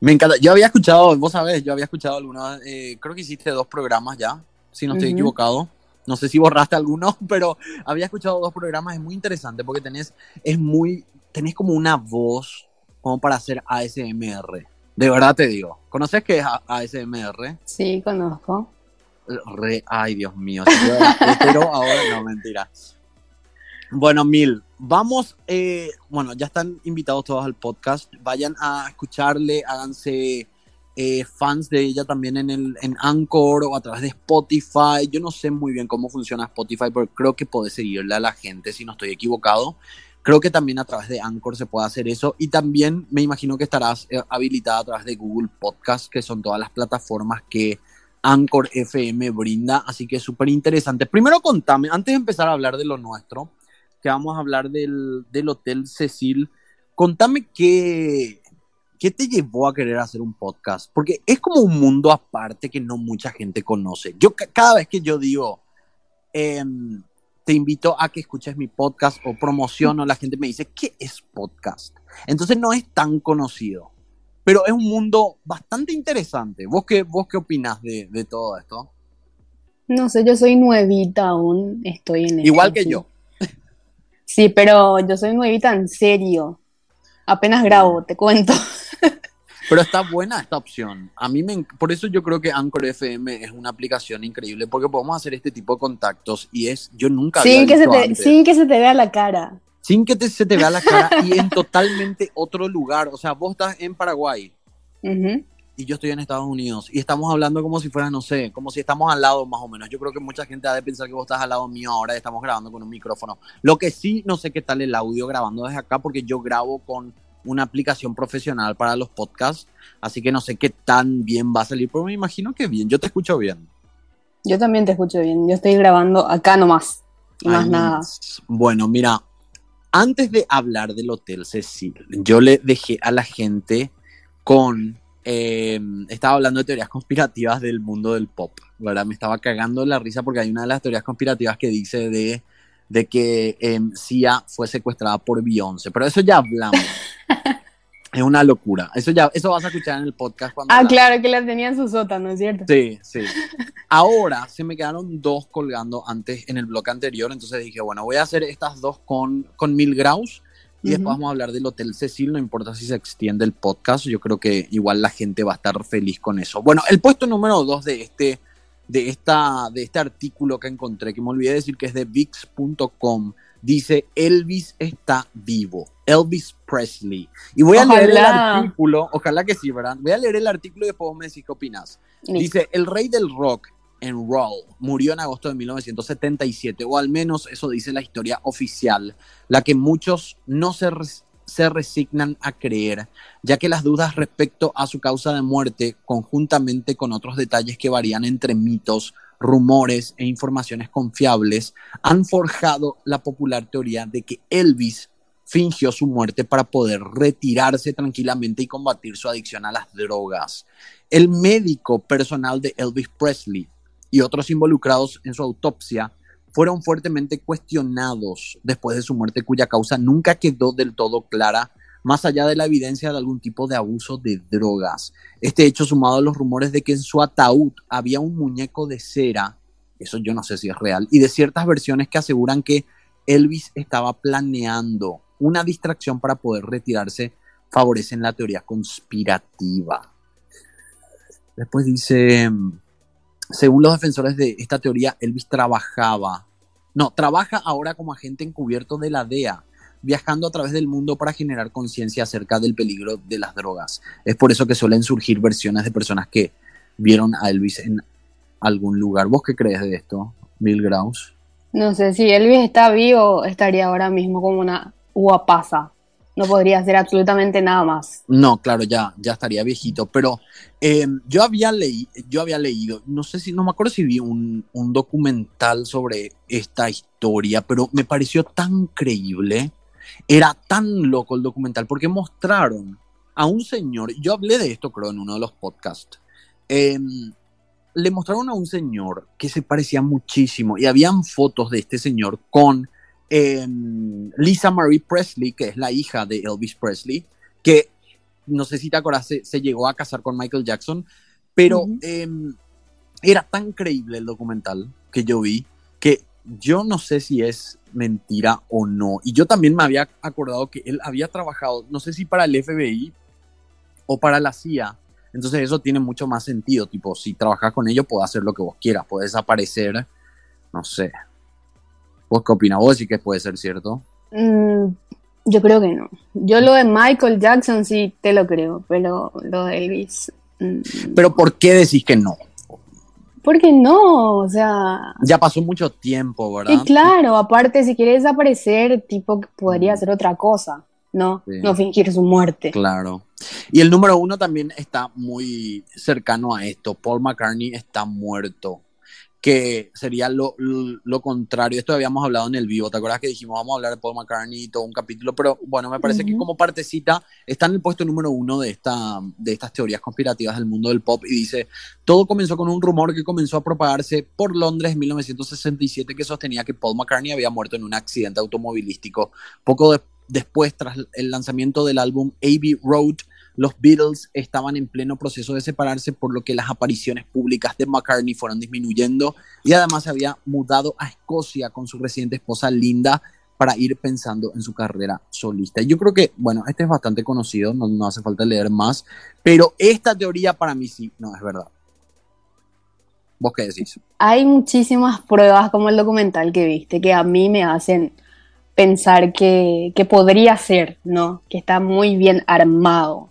Me encanta. Yo había escuchado, vos sabés, yo había escuchado algunos, eh, creo que hiciste dos programas ya, si no estoy Ujú. equivocado. No sé si borraste alguno, [laughs] pero había escuchado dos programas, es muy interesante porque tenés, es muy, tenés como una voz como para hacer ASMR. De verdad te digo. ¿Conoces qué es ASMR? Sí, conozco. Re- ay, Dios mío. si yo hetero, ahora no, mentira. Bueno, Mil, vamos, eh, bueno, ya están invitados todos al podcast. Vayan a escucharle, háganse eh, fans de ella también en, el, en Anchor o a través de Spotify. Yo no sé muy bien cómo funciona Spotify, pero creo que podés seguirle a la gente si no estoy equivocado. Creo que también a través de Anchor se puede hacer eso. Y también me imagino que estarás eh, habilitada a través de Google Podcast, que son todas las plataformas que Anchor FM brinda. Así que es súper interesante. Primero contame, antes de empezar a hablar de lo nuestro, que vamos a hablar del, del Hotel Cecil, contame qué, qué te llevó a querer hacer un podcast. Porque es como un mundo aparte que no mucha gente conoce. Yo ca- cada vez que yo digo... em, te invito a que escuches mi podcast o promociono, la gente me dice, ¿qué es podcast? Entonces no es tan conocido, pero es un mundo bastante interesante. ¿Vos qué, vos qué opinás de, de todo esto? No sé, yo soy nuevita aún, estoy en esto, Igual que yo. Sí, pero yo soy nuevita en serio. Apenas grabo, te cuento. Pero está buena esta opción. A mí me, por eso yo creo que Anchor FM es una aplicación increíble porque podemos hacer este tipo de contactos y es, yo nunca había Sin que, se visto te, antes. sin que se te vea la cara. Sin que te- se te vea la cara y en [laughs] totalmente otro lugar. O sea, vos estás en Paraguay. Y yo estoy en Estados Unidos y estamos hablando como si fuera, no sé, como si estamos al lado más o menos. Yo creo que mucha gente ha de pensar que vos estás al lado mío ahora y estamos grabando con un micrófono. Lo que sí, no sé qué tal el audio grabando desde acá porque yo grabo con una aplicación profesional para los podcasts, así que no sé qué tan bien va a salir, pero me imagino que bien. Yo te escucho bien. Yo también te escucho bien. Yo estoy grabando acá nomás. Y más Ay, nada. Bueno, mira, antes de hablar del Hotel Cecil, yo le dejé a la gente con. Eh, estaba hablando de teorías conspirativas del mundo del pop, ¿verdad? Me estaba cagando la risa porque hay una de las teorías conspirativas que dice de, de que eh, Sia fue secuestrada por Beyoncé, pero eso ya hablamos. [laughs] es una locura. Eso ya, eso vas a escuchar en el podcast cuando. Ah, la- claro, que la tenía en su sótano, ¿es cierto? Sí, sí. Ahora se me quedaron dos colgando antes en el bloque anterior, entonces dije, bueno, voy a hacer estas dos con, con Mil Graus y después vamos a hablar del Hotel Cecil, no importa si se extiende el podcast, yo creo que igual la gente va a estar feliz con eso. Bueno, el puesto número dos de este, de esta, de este artículo que encontré, que me olvidé decir que es de VIX.com, dice Elvis está vivo, Elvis Presley. Y voy a leer el artículo, ojalá que sí, ¿verdad? Voy a leer el artículo y después vos me decís qué opinas. Dice, el rey del rock en Roll murió en agosto de 1977, o al menos eso dice la historia oficial, la que muchos no se, se resignan a creer, ya que las dudas respecto a su causa de muerte, conjuntamente con otros detalles que varían entre mitos, rumores e informaciones confiables, han forjado la popular teoría de que Elvis fingió su muerte para poder retirarse tranquilamente y combatir su adicción a las drogas. El médico personal de Elvis Presley y otros involucrados en su autopsia fueron fuertemente cuestionados después de su muerte cuya causa nunca quedó del todo clara, más allá de la evidencia de algún tipo de abuso de drogas. Este hecho sumado a los rumores de que en su ataúd había un muñeco de cera, eso yo no sé si es real, y de ciertas versiones que aseguran que Elvis estaba planeando una distracción para poder retirarse, favorecen la teoría conspirativa. Después dice, según los defensores de esta teoría, Elvis trabajaba, no, trabaja ahora como agente encubierto de la DEA, viajando a través del mundo para generar conciencia acerca del peligro de las drogas. Es por eso que suelen surgir versiones de personas que vieron a Elvis en algún lugar. ¿Vos qué crees de esto, Bill Graus? No sé, si Elvis está vivo, estaría ahora mismo como una guapaza. No podría hacer absolutamente nada más. No, claro, ya, ya estaría viejito, pero eh, yo, había leí, yo había leído, no sé si, no me acuerdo si vi un, un documental sobre esta historia, pero me pareció tan creíble, era tan loco el documental, porque mostraron a un señor, yo hablé de esto creo en uno de los podcasts, em, le mostraron a un señor que se parecía muchísimo y habían fotos de este señor con Lisa Marie Presley, que es la hija de Elvis Presley, que no sé si te acuerdas, se, llegó a casar con Michael Jackson, pero em, era tan creíble el documental que yo vi que yo no sé si es mentira o no. Y yo también me había acordado que él había trabajado, no sé si para el FBI o para la CIA. Entonces eso tiene mucho más sentido. Tipo, si trabajas con ellos, puedes hacer lo que vos quieras. Puedes aparecer, no sé. ¿Vos qué opinas? ¿Vos decís que puede ser cierto? Mm, yo creo que no. Yo lo de Michael Jackson sí te lo creo, pero lo de Elvis... Mm, pero ¿por qué decís que no? Porque no, o sea... Ya pasó mucho tiempo, ¿verdad? Y claro, aparte si quieres desaparecer, tipo, podría hacer otra cosa, ¿no? No fingir su muerte. Claro. Y el número uno también está muy cercano a esto. Paul McCartney está muerto que sería lo, contrario. Esto habíamos hablado en el vivo, ¿te acuerdas que dijimos vamos a hablar de Paul McCartney y todo un capítulo? Pero bueno, me parece que como partecita está en el puesto número uno de, esta, de estas teorías conspirativas del mundo del pop y dice, todo comenzó con un rumor que comenzó a propagarse por Londres en 1967 que sostenía que Paul McCartney había muerto en un accidente automovilístico. Poco después, tras el lanzamiento del álbum Abbey Road, los Beatles estaban en pleno proceso de separarse, por lo que las apariciones públicas de McCartney fueron disminuyendo y además se había mudado a Escocia con su reciente esposa Linda para ir pensando en su carrera solista. Yo creo que, bueno, este es bastante conocido, no, hace falta leer más, pero esta teoría para mí sí, no es verdad. ¿Vos qué decís? Hay muchísimas pruebas como el documental que viste que a mí me hacen pensar que podría ser, ¿no? Que está muy bien armado.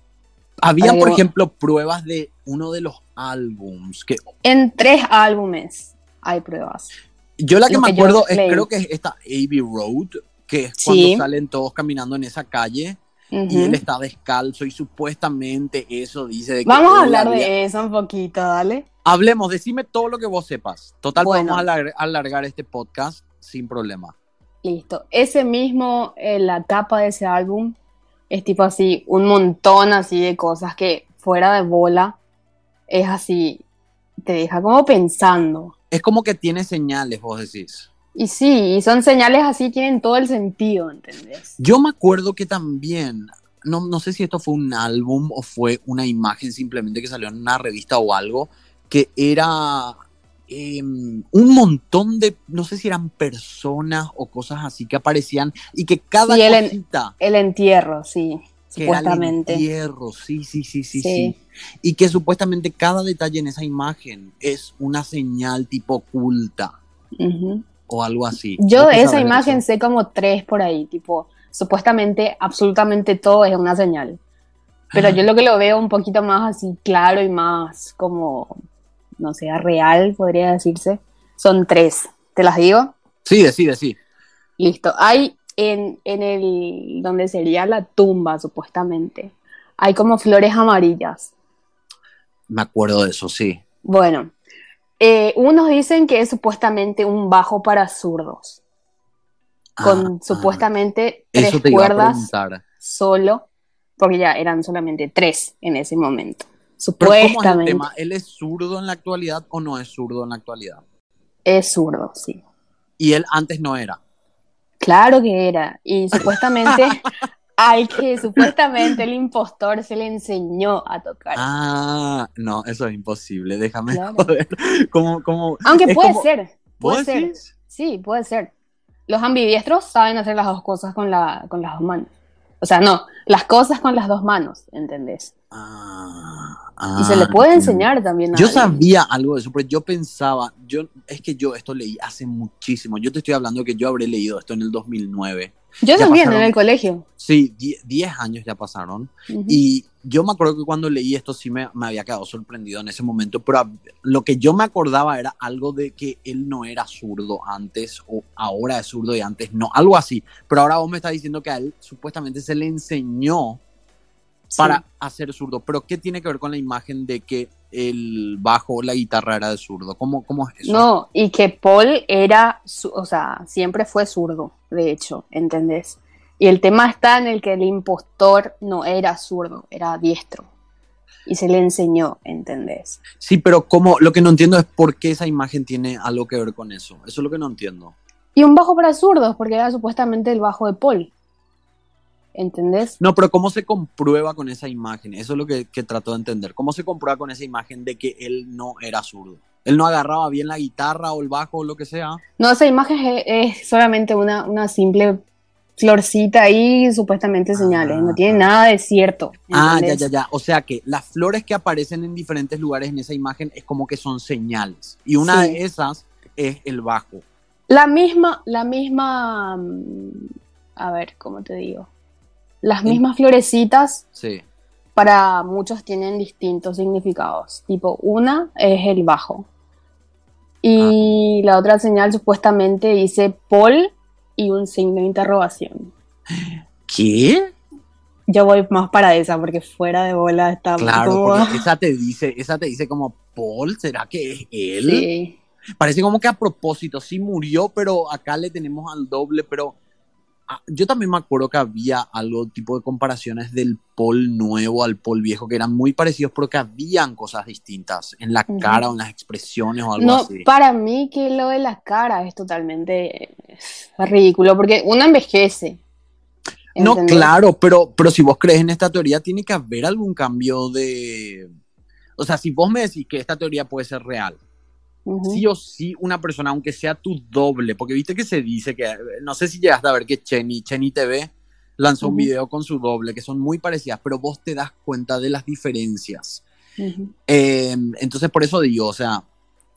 Había, por ejemplo, pruebas de uno de los álbums que... En tres álbumes hay pruebas. Yo la que me acuerdo es, creo que es esta Abbey Road, que es cuando salen todos caminando en esa calle y él está descalzo y supuestamente eso dice de que Vamos a hablar de eso un poquito, dale. Hablemos, decime todo lo que vos sepas. Total, vamos a alargar, este podcast sin problema. Listo. Ese mismo, eh, la tapa de ese álbum, es tipo así, un montón así de cosas que fuera de bola es así, te deja como pensando. Es como que tiene señales, vos decís. Y sí, y son señales así, tienen todo el sentido, ¿entendés? Yo me acuerdo que también, no, no sé si esto fue un álbum o fue una imagen simplemente que salió en una revista o algo, que era Em, un montón de, no sé si eran personas o cosas así que aparecían y que cada sí, el, entierro, sí, supuestamente. el entierro, sí, sí, sí, sí, sí, Y que supuestamente cada detalle en esa imagen es una señal tipo oculta o algo así. Yo de esa imagen sé como tres por ahí, tipo, supuestamente absolutamente todo es una señal. Pero yo lo que lo veo un poquito más así claro y más como no sea real, podría decirse, son tres. ¿Te las digo? Sí, decide, sí. Listo. Hay en, en el, donde sería la tumba, supuestamente, hay como flores amarillas. Me acuerdo de eso, sí. Bueno, eh, unos dicen que es supuestamente un bajo para zurdos. Con ah, ah. supuestamente tres cuerdas solo, porque ya eran solamente tres en ese momento. Supuestamente. ¿cómo es el ¿Él es zurdo en la actualidad o no es zurdo en la actualidad? Es zurdo, sí. ¿Y él antes no era? Claro que era. Y [laughs] supuestamente al que supuestamente el impostor se le enseñó a tocar. Ah, no, eso es imposible. Déjame joder. Como, Aunque puede ser. Puede ser. Sí, puede ser. Los ambidiestros saben hacer las dos cosas con, la, con las dos manos. O sea, no, las cosas con las dos manos, ¿entendés? Ah y se le ah, puede enseñar también. A yo sabía algo de eso, pero yo pensaba, yo es que yo esto leí hace muchísimo. Yo te estoy hablando que yo habré leído esto en el 2009. Yo también, en el colegio. Sí, 10 años ya pasaron. Y yo me acuerdo que cuando leí esto sí me, me, había quedado sorprendido en ese momento, pero lo que yo me acordaba era algo de que él no era zurdo antes o ahora es zurdo y antes no, algo así. Pero ahora vos me estás diciendo que a él supuestamente se le enseñó para hacer zurdo. Pero ¿qué tiene que ver con la imagen de que el bajo o la guitarra era de zurdo? ¿Cómo, ¿Cómo, es eso? No, y que Paul era, o sea, siempre fue zurdo, de hecho, ¿entendés? Y el tema está en el que el impostor no era zurdo, era diestro. Y se le enseñó, ¿entendés? Sí, pero como lo que no entiendo es por qué esa imagen tiene algo que ver con eso. Eso es lo que no entiendo. Y un bajo para zurdos, porque era supuestamente el bajo de Paul. ¿Entendés? No, pero ¿cómo se comprueba con esa imagen? Eso es lo que, que trato de entender. ¿Cómo se comprueba con esa imagen de que él no era zurdo? Él no agarraba bien la guitarra o el bajo o lo que sea. No, esa imagen es, es solamente una, una simple florcita ahí, supuestamente señales. No tiene nada de cierto. Ah, ya, ya, ya. O sea que las flores que aparecen en diferentes lugares en esa imagen es como que son señales. Y una Sí. de esas es el bajo. La misma, la misma, mm, a ver, ¿cómo te digo? Las mismas florecitas Sí. para muchos tienen distintos significados. Tipo, una es el bajo. Y la otra señal supuestamente dice Paul y un signo de interrogación. ¿Qué? Yo voy más para esa porque fuera de bola está Claro, como- porque [laughs] esa te dice, esa te dice como Paul, ¿será que es él? Sí. Parece como que a propósito, sí murió, pero acá le tenemos al doble, pero ah, yo también me acuerdo que había algo tipo de comparaciones del Paul nuevo al Paul viejo que eran muy parecidos, pero que habían cosas distintas en la cara o en las expresiones o algo No, así. para mí que lo de la cara es totalmente ridículo porque uno envejece. No, claro, pero, pero si vos crees en esta teoría, tiene que haber algún cambio de... O sea, si vos me decís que esta teoría puede ser real, Sí o sí una persona, aunque sea tu doble, porque viste que se dice que, no sé si llegaste a ver que Chenny, Chenny TV lanzó un video con su doble, que son muy parecidas, pero vos te das cuenta de las diferencias. Eh, entonces, por eso digo, o sea,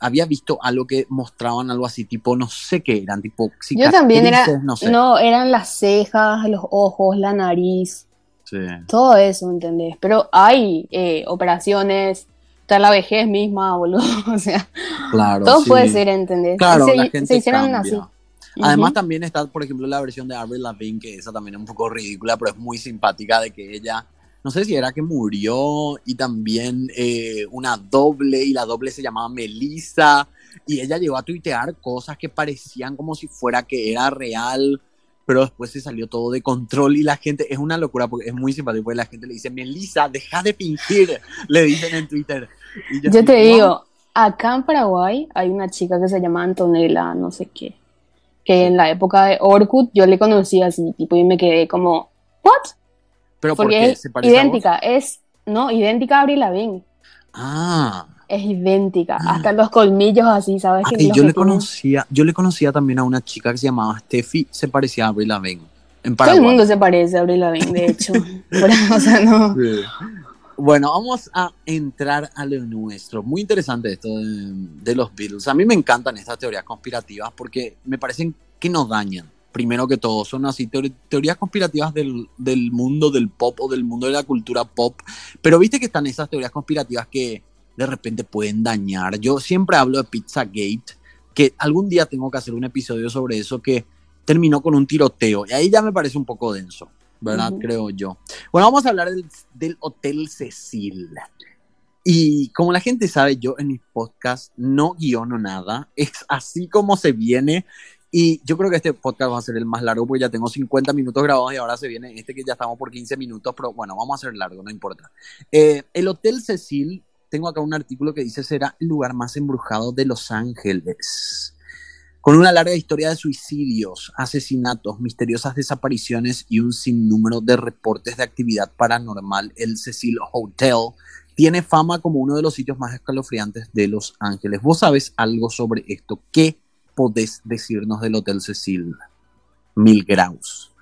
había visto algo que mostraban algo así, tipo, no sé qué eran, tipo, Yo también era, no sé. no, eran las cejas, los ojos, la nariz, Sí. todo eso, ¿entendés? Pero hay eh, operaciones, está la vejez misma, boludo, [laughs] o sea, Claro. todo sí. puede ser, ¿entendés? Claro, se, la se gente hicieron cambia. así. Además Ujú. también está, por ejemplo, la versión de Avril Lavigne, que esa también es un poco ridícula, pero es muy simpática de que ella, no sé si era que murió y también eh, una doble, y la doble se llamaba Melissa, y ella llegó a tuitear cosas que parecían como si fuera que era real, pero después se salió todo de control y la gente, es una locura porque es muy simpático, porque la gente le dice, Melissa, deja de fingir, [laughs] le dicen en Twitter. Yo así, te digo, acá en Paraguay hay una chica que se llama Antonella, no sé qué, que en la época de Orkut yo le conocí así, tipo, y me quedé como, ¿what? pero ¿por Porque qué? es ¿Se vos? idéntica, es, no, idéntica a Avril Lavigne, Ah. es idéntica, hasta los colmillos así, ¿sabes? que Ay, los yo que le conocía, yo le conocía también a una chica que se llamaba Steffi, se parecía a Avril Lavigne en Todo el mundo se parece a Avril Lavigne, de hecho, [laughs] Pero, o sea, no. Sí. Bueno, vamos a entrar a lo nuestro. Muy interesante esto de, los Beatles. A mí me encantan estas teorías conspirativas porque me parecen que nos dañan. Primero que todo, son así teorías conspirativas del, del mundo del pop o del mundo de la cultura pop. Pero viste que están esas teorías conspirativas que de repente pueden dañar. Yo siempre hablo de Pizzagate, que algún día tengo que hacer un episodio sobre eso que terminó con un tiroteo. Y ahí ya me parece un poco denso, ¿verdad? Creo yo. Bueno, vamos a hablar del, del Hotel Cecil. Y como la gente sabe, yo en mis podcasts no guiono nada, es así como se viene. Y yo creo que este podcast va a ser el más largo porque ya tengo 50 minutos grabados y ahora se viene este que ya estamos por 15 minutos, pero bueno, vamos a hacer largo, no importa. Eh, el Hotel Cecil, tengo acá un artículo que dice será el lugar más embrujado de Los Ángeles. Con una larga historia de suicidios, asesinatos, misteriosas desapariciones y un sinnúmero de reportes de actividad paranormal, el Cecil Hotel tiene fama como uno de los sitios más escalofriantes de Los Ángeles. ¿Vos sabes algo sobre esto? ¿Qué podés decirnos del Hotel Cecil? Mil graus.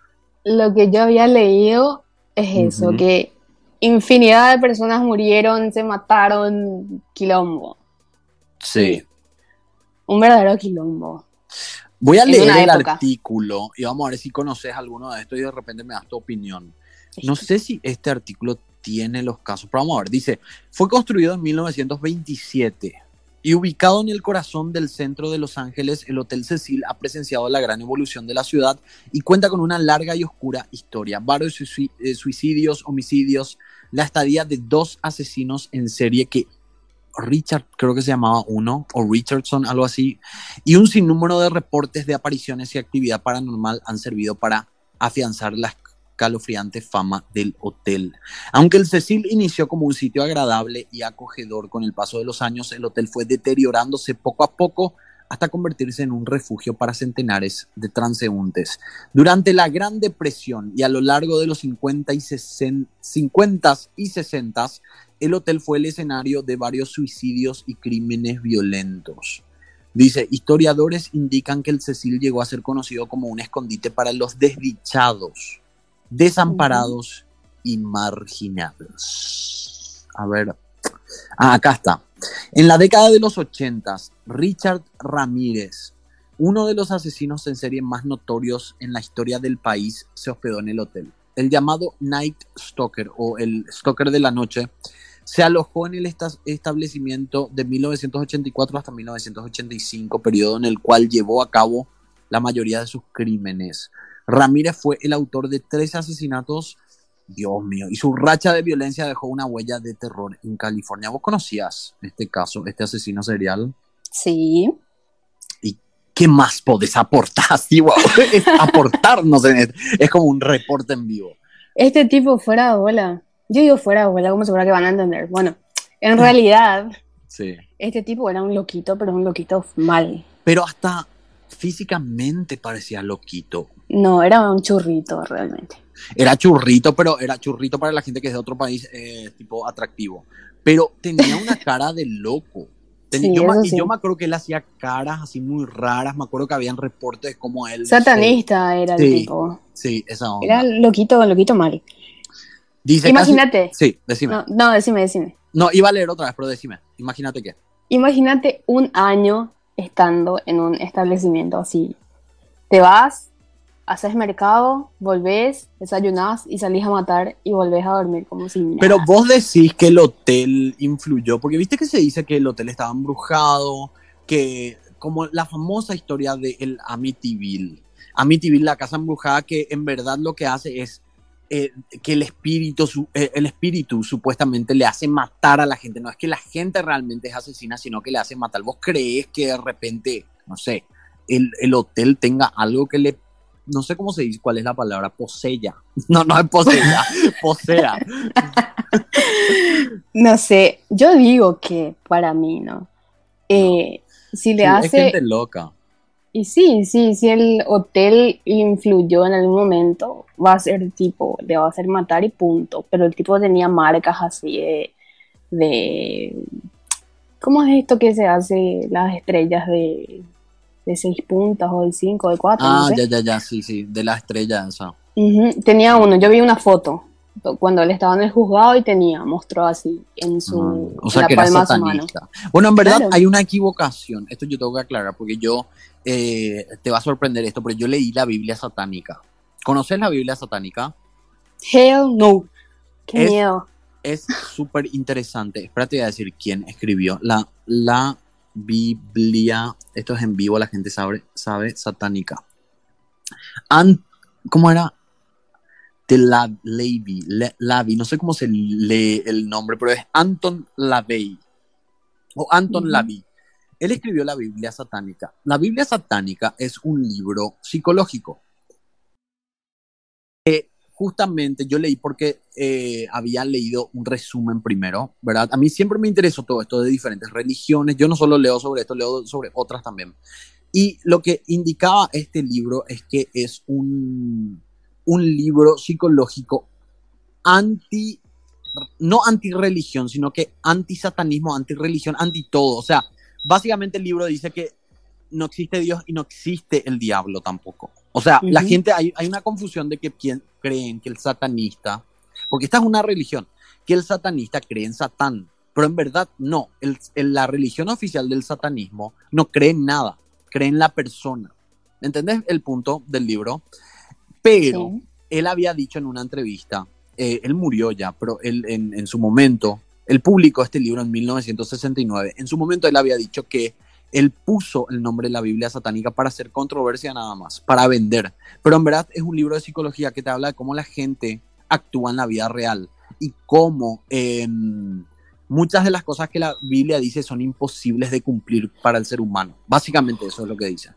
Lo que yo había leído es eso, que infinidad de personas murieron, se mataron, quilombo. Sí. Un verdadero quilombo. Voy a leer el época. artículo y vamos a ver si conoces alguno de estos y de repente me das tu opinión. No sé si este artículo tiene los casos, pero vamos a ver. Dice, fue construido en 1927 y ubicado en el corazón del centro de Los Ángeles, el Hotel Cecil ha presenciado la gran evolución de la ciudad y cuenta con una larga y oscura historia. Varios eh, suicidios, homicidios, la estadía de dos asesinos en serie que Richard creo que se llamaba uno, o Richardson, algo así, y un sinnúmero de reportes de apariciones y actividad paranormal han servido para afianzar la escalofriante fama del hotel. Aunque el Cecil inició como un sitio agradable y acogedor con el paso de los años, el hotel fue deteriorándose poco a poco hasta convertirse en un refugio para centenares de transeúntes. Durante la Gran Depresión y a lo largo de los 50 y 60, 50 y 60, el hotel fue el escenario de varios suicidios y crímenes violentos. Dice, historiadores indican que el Cecil llegó a ser conocido como un escondite para los desdichados, desamparados y marginados. A ver, ah, acá está. En la década de los 80, Richard Ramírez, uno de los asesinos en serie más notorios en la historia del país, se hospedó en el hotel. El llamado Night Stalker o el Stalker de la noche se alojó en el establecimiento de 1984 hasta 1985, periodo en el cual llevó a cabo la mayoría de sus crímenes. Ramírez fue el autor de tres asesinatos Dios mío. Y su racha de violencia dejó una huella de terror en California. ¿Vos conocías este caso, este asesino serial? Sí. ¿Y qué más podés aportar? [laughs] Sí, es aportarnos en Es como un reporte en vivo. Este tipo fuera de abuela. Yo digo fuera de abuela, ¿cómo seguro que van a entender? Bueno, en realidad, sí. este tipo era un loquito, pero un loquito mal. Pero hasta físicamente parecía loquito. No, era un churrito realmente. Era churrito, pero era churrito para la gente que es de otro país, eh, tipo atractivo. Pero tenía una [laughs] cara de loco. yo, me, yo, me acuerdo que él hacía caras así muy raras. Me acuerdo que habían reportes como él. Satanista era el tipo. Sí, esa onda. Era loquito, loquito mal. Dice Imagínate. sí, decime. No, no, decime, decime. No, iba a leer otra vez, pero decime. Imagínate qué. Imagínate un año estando en un establecimiento así. Te vas, haces mercado, volvés, desayunás y salís a matar y volvés a dormir como si nada. Pero vos decís que el hotel influyó, porque viste que se dice que el hotel estaba embrujado, que como la famosa historia de el Amityville. Amityville, la casa embrujada, que en verdad lo que hace es eh, que el espíritu, eh, el espíritu supuestamente le hace matar a la gente. No es que la gente realmente es asesina, sino que le hace matar. ¿Vos crees que de repente, no sé, el, el hotel tenga algo que le no sé cómo se dice, cuál es la palabra, posella. [laughs] No, no es posella, [laughs] posea. no sé, yo digo que para mí, ¿no? Eh, si le hace... Es gente loca. Y sí, sí, si el hotel influyó en algún momento, va a ser tipo, le va a hacer matar y punto. Pero el tipo tenía marcas así de, de ¿Cómo es esto que se hace las estrellas de, de seis puntas o de cinco, de cuatro. Ah, ya, ya, ya, sí, sí, de la estrella esa. Tenía uno, yo vi una foto cuando él estaba en el juzgado y tenía, mostró así en su ah, o sea, que palma era mano. Bueno, en verdad hay una equivocación, esto yo tengo que aclarar porque yo, eh, te va a sorprender esto, pero yo leí la Biblia satánica. ¿Conoces la Biblia satánica? Hell no. Qué miedo. Es súper interesante. Espérate, voy a decir quién escribió. La, la Biblia, esto es en vivo, la gente sabe, sabe satánica. ¿Cómo era? De la Lavi, no sé cómo se lee el nombre, pero es Anton Lavey o Anton Lavey. Él escribió la Biblia satánica. La Biblia satánica es un libro psicológico justamente yo leí porque eh, había leído un resumen primero, ¿verdad? A mí siempre me interesó todo esto de diferentes religiones. Yo no solo leo sobre esto, leo sobre otras también. Y lo que indicaba este libro es que es un, un libro psicológico anti, no anti-religión, sino que anti-satanismo, anti-religión, anti-todo. O sea, básicamente el libro dice que no existe Dios y no existe el diablo tampoco. O sea, la gente, hay, hay, una confusión de que creen que el satanista, porque esta es una religión, que el satanista cree en Satán, pero en verdad no. El, la religión oficial del satanismo no cree en nada, cree en la persona. ¿Entendés el punto del libro? Pero él había dicho en una entrevista, eh, él murió ya, pero él en, en su momento, él publicó este libro en 1969, en su momento él había dicho que él puso el nombre de la Biblia satánica para hacer controversia nada más, para vender. Pero en verdad es un libro de psicología que te habla de cómo la gente actúa en la vida real y cómo em, muchas de las cosas que la Biblia dice son imposibles de cumplir para el ser humano. Básicamente eso es lo que dice.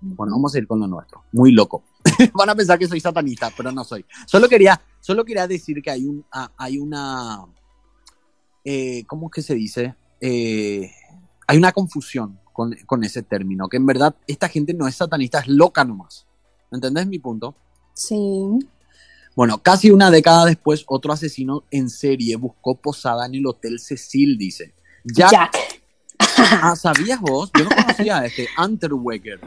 Bueno, vamos a ir con lo nuestro. Muy loco. [laughs] Van a pensar que soy satanista, pero no soy. Solo quería, solo quería decir que hay, un, ah, hay una... Eh, ¿Cómo es que se dice? Eh, hay una confusión con, con ese término, que en verdad esta gente no es satanista, es loca nomás. ¿Entendés mi punto? Sí. Bueno, casi una década después, otro asesino en serie buscó posada en el Hotel Cecil, dice. Jack. Jack. [laughs] Ah, ¿sabías vos? Yo no conocía a este, Unterweger.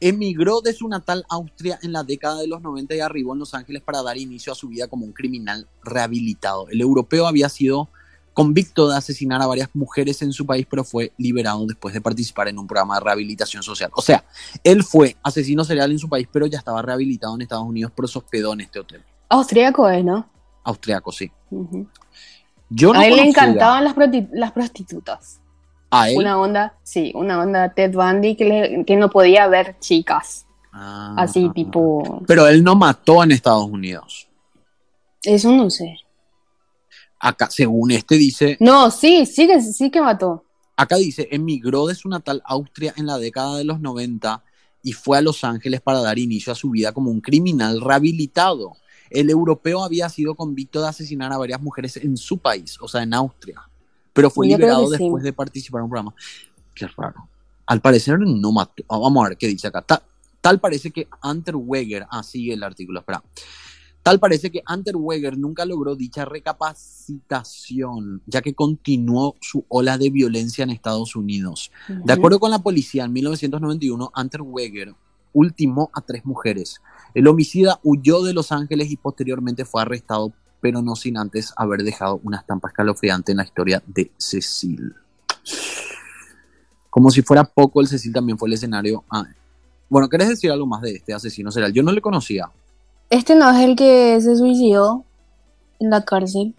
Emigró de su natal Austria en la década de los 90 y arribó en Los Ángeles para dar inicio a su vida como un criminal rehabilitado. El europeo había sido convicto de asesinar a varias mujeres en su país, pero fue liberado después de participar en un programa de rehabilitación social. O sea, él fue asesino serial en su país, pero ya estaba rehabilitado en Estados Unidos, pero se hospedó en este hotel. Austríaco es, ¿no? Austriaco, sí. Ujú. Yo no a él le encantaban las, las prostitutas. a él. Una onda, sí, una onda Ted Bundy que, le- que no podía ver chicas. Ah, Así, ah, ah. tipo. Pero él no mató en Estados Unidos. Eso no sé. Acá, según este dice, No, sí, sí que, sí que mató. acá dice, emigró de su natal Austria en la década de los 90 y fue a Los Ángeles para dar inicio a su vida como un criminal rehabilitado. El europeo había sido convicto de asesinar a varias mujeres en su país, o sea, en Austria, pero fue Yo liberado que sí. después de participar en un programa. Qué raro. Al parecer no mató. Ah, Vamos a ver qué dice acá. Ta- tal parece que Unterweger, ah, sigue el artículo, espera. Tal parece que Unterweger nunca logró dicha recapacitación, ya que continuó su ola de violencia en Estados Unidos. De acuerdo con la policía, en 1991, Unterweger ultimó a tres mujeres. El homicida huyó de Los Ángeles y posteriormente fue arrestado, pero no sin antes haber dejado una estampa escalofriante en la historia de Cecil. Como si fuera poco, el Cecil también fue el escenario. ah, bueno, ¿querés decir algo más de este asesino serial? Yo no le conocía. Este no es el que se suicidó en la cárcel.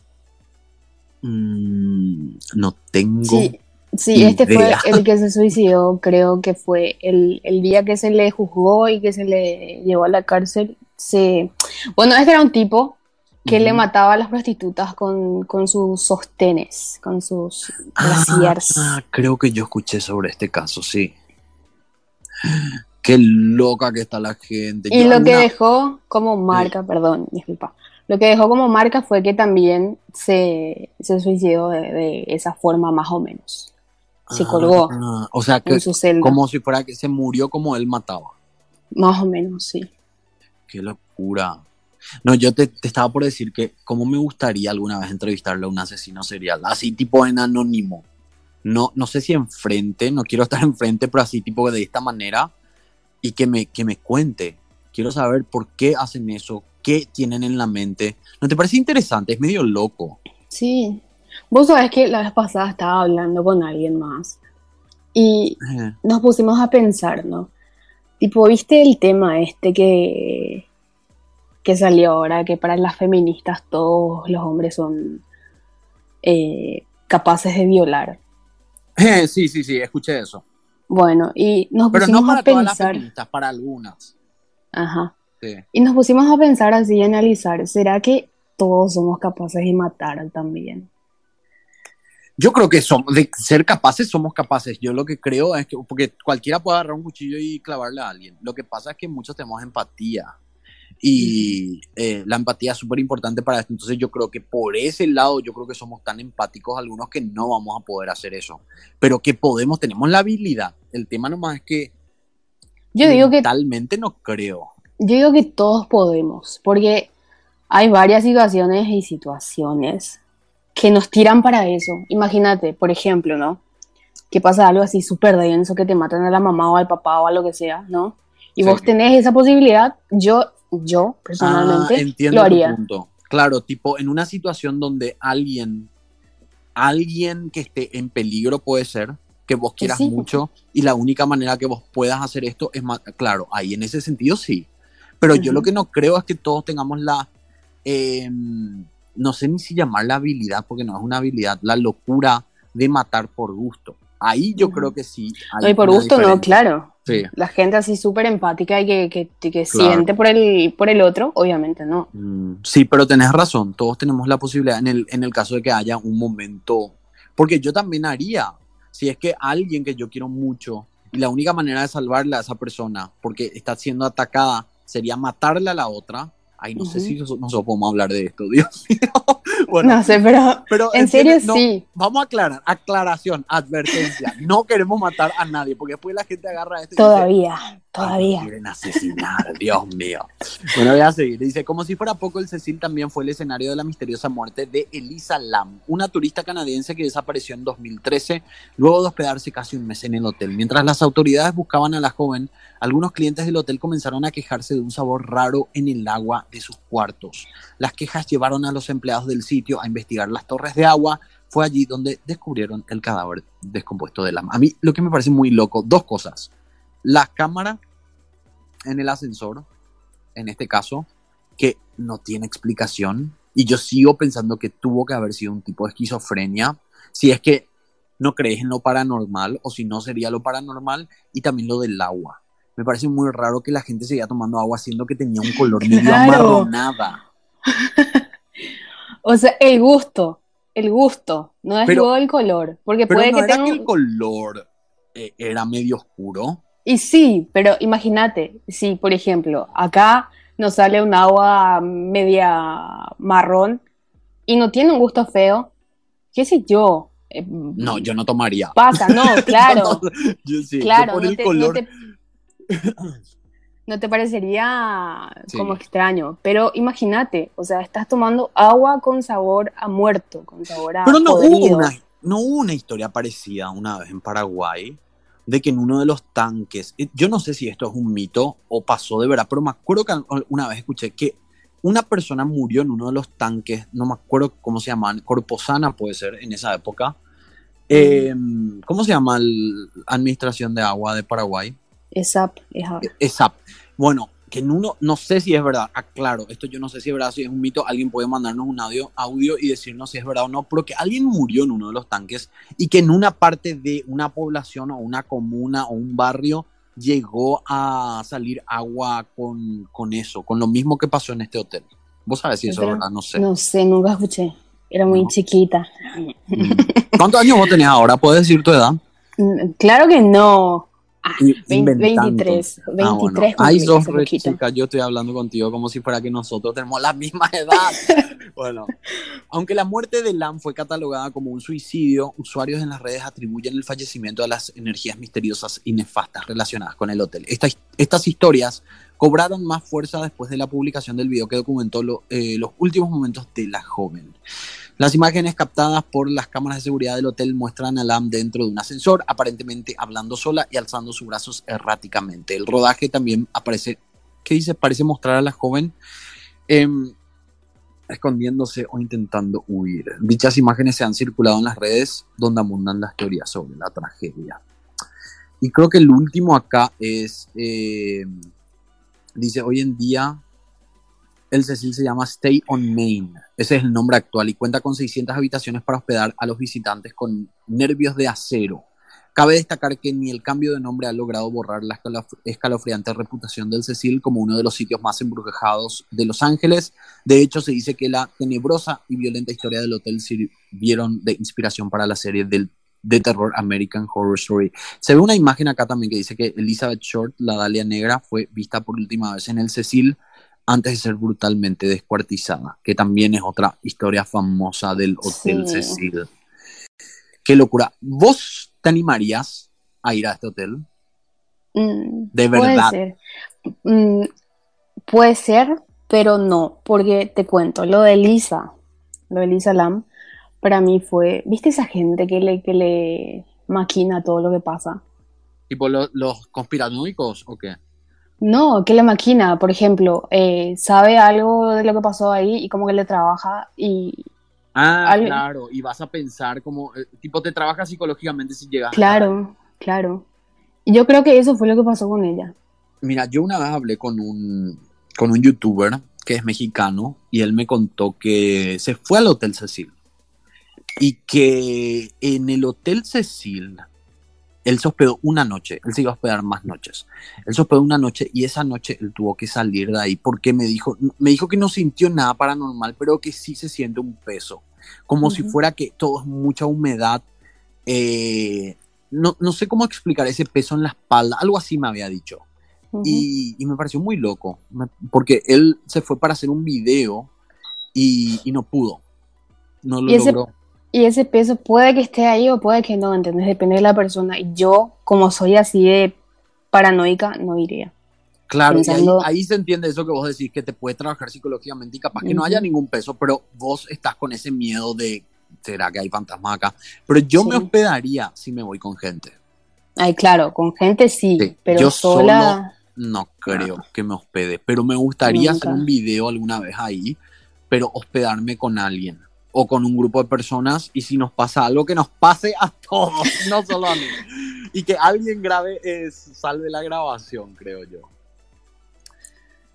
Mm, no tengo. Sí, sí, este fue el que se [laughs] suicidó, creo que fue el, el día que se le juzgó y que se le llevó a la cárcel. Se... Bueno, este era un tipo que le mataba a las prostitutas con, con sus sostenes, con sus. Ah, creo que yo escuché sobre este caso, sí. Qué loca que está la gente. Y Yo lo que dejó como marca, perdón, disculpa, lo que dejó como marca fue que también se, se suicidó de, de esa forma más o menos. Se colgó Ah, o sea, que como si fuera que se murió como él mataba. más o menos, sí. Qué locura. No, yo te, te estaba por decir que cómo me gustaría alguna vez entrevistarle a un asesino serial, así tipo en anónimo. No, no sé si enfrente, no quiero estar [laughs] enfrente, pero así tipo de esta manera y que me, que me cuente. Quiero saber por qué hacen eso, qué tienen en la mente. ¿No te parece interesante? Es medio loco. Sí. Vos sabés que la vez pasada estaba hablando con alguien más y Eh, nos pusimos a pensar, ¿no? Tipo, ¿viste el tema este que, que salió ahora? Que para las feministas todos los hombres son eh, capaces de violar. eh, [laughs] sí, sí, sí, escuché eso. Bueno, y nos Pero pusimos no para a todas las pensar, feministas, para algunas. ajá, Sí. y nos pusimos a pensar así y analizar, ¿será que todos somos capaces de matar también? Yo creo que somos, de ser capaces, somos capaces. Yo lo que creo es que, porque cualquiera puede agarrar un cuchillo y clavarle a alguien. Lo que pasa es que muchos tenemos empatía. Y eh, la empatía es súper importante para esto. Entonces yo creo que por ese lado, yo creo que somos tan empáticos algunos que no vamos a poder hacer eso. Pero que podemos, tenemos la habilidad. El tema nomás es que Yo digo que mentalmente no creo. Yo digo que todos podemos, porque hay varias situaciones y situaciones que nos tiran para eso. Imagínate, por ejemplo, ¿no? Que pasa algo así súper denso, que te matan a la mamá o al papá o a lo que sea, ¿no? Y Sí. vos tenés esa posibilidad, yo, yo personalmente Ah, entiendo lo tu haría. punto. Claro, tipo, en una situación donde alguien, alguien que esté en peligro puede ser, que vos quieras sí. mucho, y la única manera que vos puedas hacer esto es más, claro, ahí en ese sentido sí. Pero yo lo que no creo es que todos tengamos la, eh, no sé ni si llamar la habilidad, porque no es una habilidad, la locura de matar por gusto. Ahí yo creo que sí. hay No, y por gusto no, claro. Sí. La gente así súper empática y que, que, que Claro. siente por el, por el otro, obviamente no. Mm, Sí, pero tenés razón, todos tenemos la posibilidad en el, en el caso de que haya un momento, porque yo también haría, si es que alguien que yo quiero mucho y la única manera de salvarle a esa persona, porque está siendo atacada, sería matarle a la otra. Ay, no sé si nosotros podemos hablar de esto, [laughs] Dios mío. no sé, pero, en serio sí. Vamos a aclarar, aclaración, advertencia. No queremos matar a nadie, porque después la gente agarra esto. todavía, todavía. Quieren asesinar, Dios mío. Bueno, voy a seguir. Dice, como si fuera poco, el Cecil también fue el escenario de la misteriosa muerte de Elisa Lam, una turista canadiense que desapareció en 2013, luego de hospedarse casi un mes en el hotel. Mientras las autoridades buscaban a la joven, algunos clientes del hotel comenzaron a quejarse de un sabor raro en el agua de sus cuartos. Las quejas llevaron a los empleados del sitio a investigar las torres de agua. Fue allí donde descubrieron el cadáver descompuesto de Lam. A mí lo que me parece muy loco, dos cosas. La cámara en el ascensor, en este caso, que no tiene explicación. Y yo sigo pensando que tuvo que haber sido un tipo de esquizofrenia. Si es que no crees en lo paranormal o si no sería lo paranormal. Y también lo del agua me parece muy raro que la gente seguía tomando agua siendo que tenía un color medio amarronada. [laughs] o sea, el gusto, el gusto, no es luego el color, porque puede que era que el color eh, era medio oscuro. Y sí, pero imagínate, si por ejemplo, acá nos sale un agua media marrón y no tiene un gusto feo, qué sé yo. Eh, no, yo no tomaría. Pasa, no, [laughs] claro. yo sí, claro, el color [clears throat] no te parecería como extraño. Pero imagínate, o sea, estás tomando agua con sabor a muerto, con sabor a. Pero no hubo, una, no hubo una historia parecida una vez en Paraguay de que en uno de los tanques, yo no sé si esto es un mito o pasó de verdad, pero me acuerdo que una vez escuché que una persona murió en uno de los tanques, no me acuerdo cómo se llaman, Corposana puede ser en esa época. Em, ¿Cómo se llama la Administración de Agua de Paraguay? ESAP. ESAP. Bueno, que en uno, no sé si es verdad, aclaro, ah, esto yo no sé si es verdad, si es un mito, alguien puede mandarnos un audio, audio y decirnos si es verdad o no, pero que alguien murió en uno de los tanques y que en una parte de una población o una comuna o un barrio llegó a salir agua con, con eso, con lo mismo que pasó en este hotel. ¿Vos sabés si eso es verdad? No sé. No sé, nunca escuché. Era muy chiquita. Mm. ¿Cuántos años vos tenés ahora? ¿Puedes decir tu edad? Mm, claro que no. 23, 23 Ay, sos re chica, yo estoy hablando contigo como si fuera que nosotros tenemos la misma [laughs] edad. bueno, aunque la muerte de Lam fue catalogada como un suicidio, usuarios en las redes atribuyen el fallecimiento a las energías misteriosas y nefastas relacionadas con el hotel. estas historias cobraron más fuerza después de la publicación del video que documentó eh, los últimos momentos de la joven. Las imágenes captadas por las cámaras de seguridad del hotel muestran a Lam dentro de un ascensor, aparentemente hablando sola y alzando sus brazos erráticamente. El rodaje también aparece, ¿qué dice? Parece mostrar a la joven em, escondiéndose o intentando huir. Dichas imágenes se han circulado en las redes donde abundan las teorías sobre la tragedia. Y creo que el último acá es, em, dice, hoy en día el Cecil se llama Stay on Main. Ese es el nombre actual y cuenta con 600 habitaciones para hospedar a los visitantes con nervios de acero. Cabe destacar que ni el cambio de nombre ha logrado borrar la escalofriante reputación del Cecil como uno de los sitios más embrujados de Los Ángeles. De hecho, se dice que la tenebrosa y violenta historia del hotel sirvieron de inspiración para la serie del, de terror American Horror Story. Se ve una imagen acá también que dice que Elizabeth Short, la Dalia Negra, fue vista por última vez en el Cecil antes de ser brutalmente descuartizada, que también es otra historia famosa del Hotel Cecil. Qué locura. ¿Vos te animarías a ir a este hotel? Mm, de verdad. Puede ser. Mm, puede ser, pero no, porque te cuento, lo de Elisa, lo de Elisa Lam, para mí fue, ¿viste esa gente que le, que le maquina todo lo que pasa? ¿Tipo los, los conspiranoicos o qué? No, que le maquina, por ejemplo, eh, sabe algo de lo que pasó ahí y como que le trabaja y... Ah, claro, y vas a pensar como, eh, tipo, te trabaja psicológicamente si llegas. Claro, claro. Y yo creo que eso fue lo que pasó con ella. Mira, yo una vez hablé con un, con un youtuber que es mexicano y él me contó que se fue al Hotel Cecil y que en el Hotel Cecil él se hospedó una noche, él se iba a hospedar más noches. Él se hospedó una noche y esa noche él tuvo que salir de ahí porque me dijo, me dijo que no sintió nada paranormal, pero que sí se siente un peso, como si fuera que todo es mucha humedad. Eh, no, no, sé cómo explicar ese peso en la espalda, algo así me había dicho. y, y me pareció muy loco, porque él se fue para hacer un video y, y no pudo, no lo Y ese- logró. Y ese peso puede que esté ahí o puede que no, ¿entendés? Depende de la persona. Y yo, como soy así de paranoica, no iría. Claro, y ahí, ahí se entiende eso que vos decís, que te puede trabajar psicológicamente y capaz que no haya ningún peso, pero vos estás con ese miedo de, ¿será que hay fantasmas acá? Pero yo me hospedaría si me voy con gente. Ay, claro, con gente sí, Sí, pero yo sola. No creo que me hospede, pero me gustaría hacer un video alguna vez ahí, pero hospedarme con alguien o con un grupo de personas y si nos pasa algo, que nos pase a todos, [laughs] no solo a mí. Y que alguien grabe, es, salve la grabación, creo yo.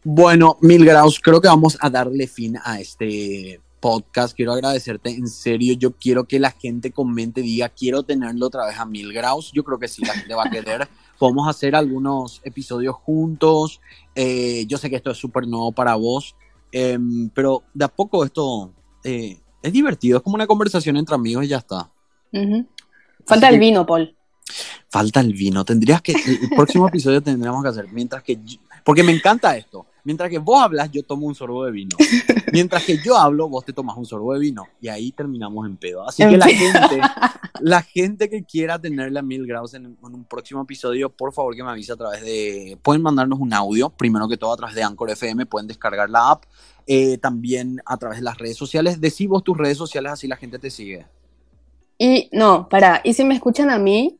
Bueno, Mil Graus, creo que vamos a darle fin a este podcast. Quiero agradecerte en serio. Yo quiero que la gente comente, diga, quiero tenerlo otra vez a Mil Graus. Yo creo que sí, la gente va a querer. [laughs] Podemos hacer algunos episodios juntos. Eh, yo sé que esto es súper nuevo para vos, em, pero de a poco esto eh, es divertido. Es como una conversación entre amigos y ya está. Falta Así el que- vino, Paul. Falta el vino. Tendrías que. El el próximo episodio tendríamos que hacer. Mientras que. yo- porque me encanta esto. Mientras que vos hablas, yo tomo un sorbo de vino. [laughs] Mientras que yo hablo, vos te tomas un sorbo de vino. Y ahí terminamos en pedo. Así que la gente, [laughs] la gente que quiera tenerle a mil grados en, en un próximo episodio, por favor que me avise a través de. Pueden mandarnos un audio, primero que todo a través de Anchor FM, pueden descargar la app. eh, también a través de las redes sociales. Decí vos tus redes sociales, así la gente te sigue. Y no, para, y si me escuchan a mí,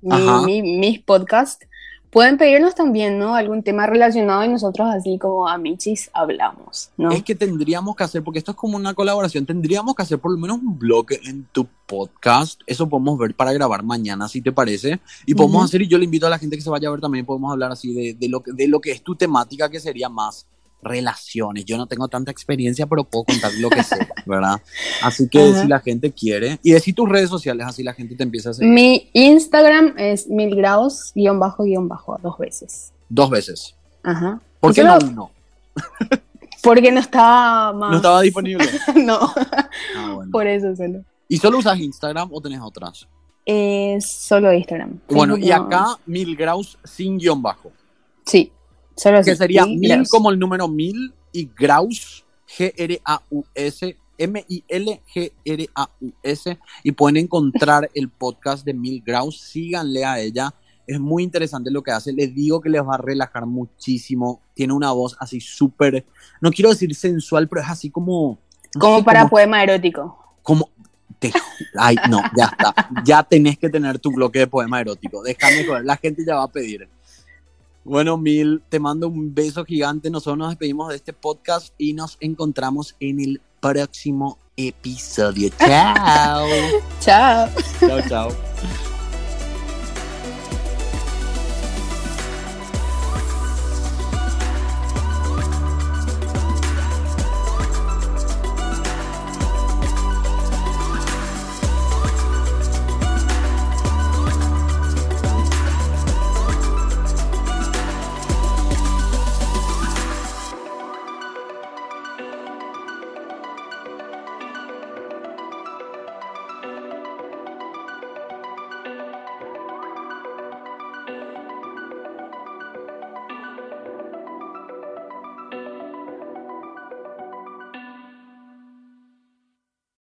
mi- mi- mis podcasts, pueden pedirnos también, ¿no? Algún tema relacionado y nosotros así como amichis hablamos, ¿no? Es que tendríamos que hacer, porque esto es como una colaboración, tendríamos que hacer por lo menos un blog en tu podcast. Eso podemos ver para grabar mañana, si te parece. Y podemos hacer, y yo le invito a la gente que se vaya a ver también, podemos hablar así de, de lo, que- de lo que es tu temática, que sería más relaciones. Yo no tengo tanta experiencia, pero puedo contar lo que sé, [laughs] ¿verdad? Así que Ajá. si la gente quiere, y decir tus redes sociales, así la gente te empieza a hacer Mi Instagram es mil grados guion bajo guion bajo dos veces. dos veces. Ajá. ¿Por qué no uno? [laughs] Porque no estaba más. No estaba disponible. [laughs] no, Ah, bueno. por eso solo. ¿Y solo usas Instagram o tenés otras? Es solo Instagram. Bueno, y Facebook no. acá mil graus sin guion bajo. Sí, solo. Que sería Mil como el número mil y graus, G-R-A-U-S, M-I-L-G-R-A-U-S. Y pueden encontrar el podcast de Mil Graus. Síganle a ella. Es muy interesante lo que hace. Les digo que les va a relajar muchísimo. Tiene una voz así súper, no quiero decir sensual, pero es así como... no Como sé, para como- poema erótico. como te ay no ya está ya tenés que tener tu bloque de poema erótico déjame joder la gente ya va a pedir bueno Mil te mando un beso gigante. Nosotros nos despedimos de este podcast y nos encontramos en el próximo episodio. [laughs] Chao. Chao. chao chao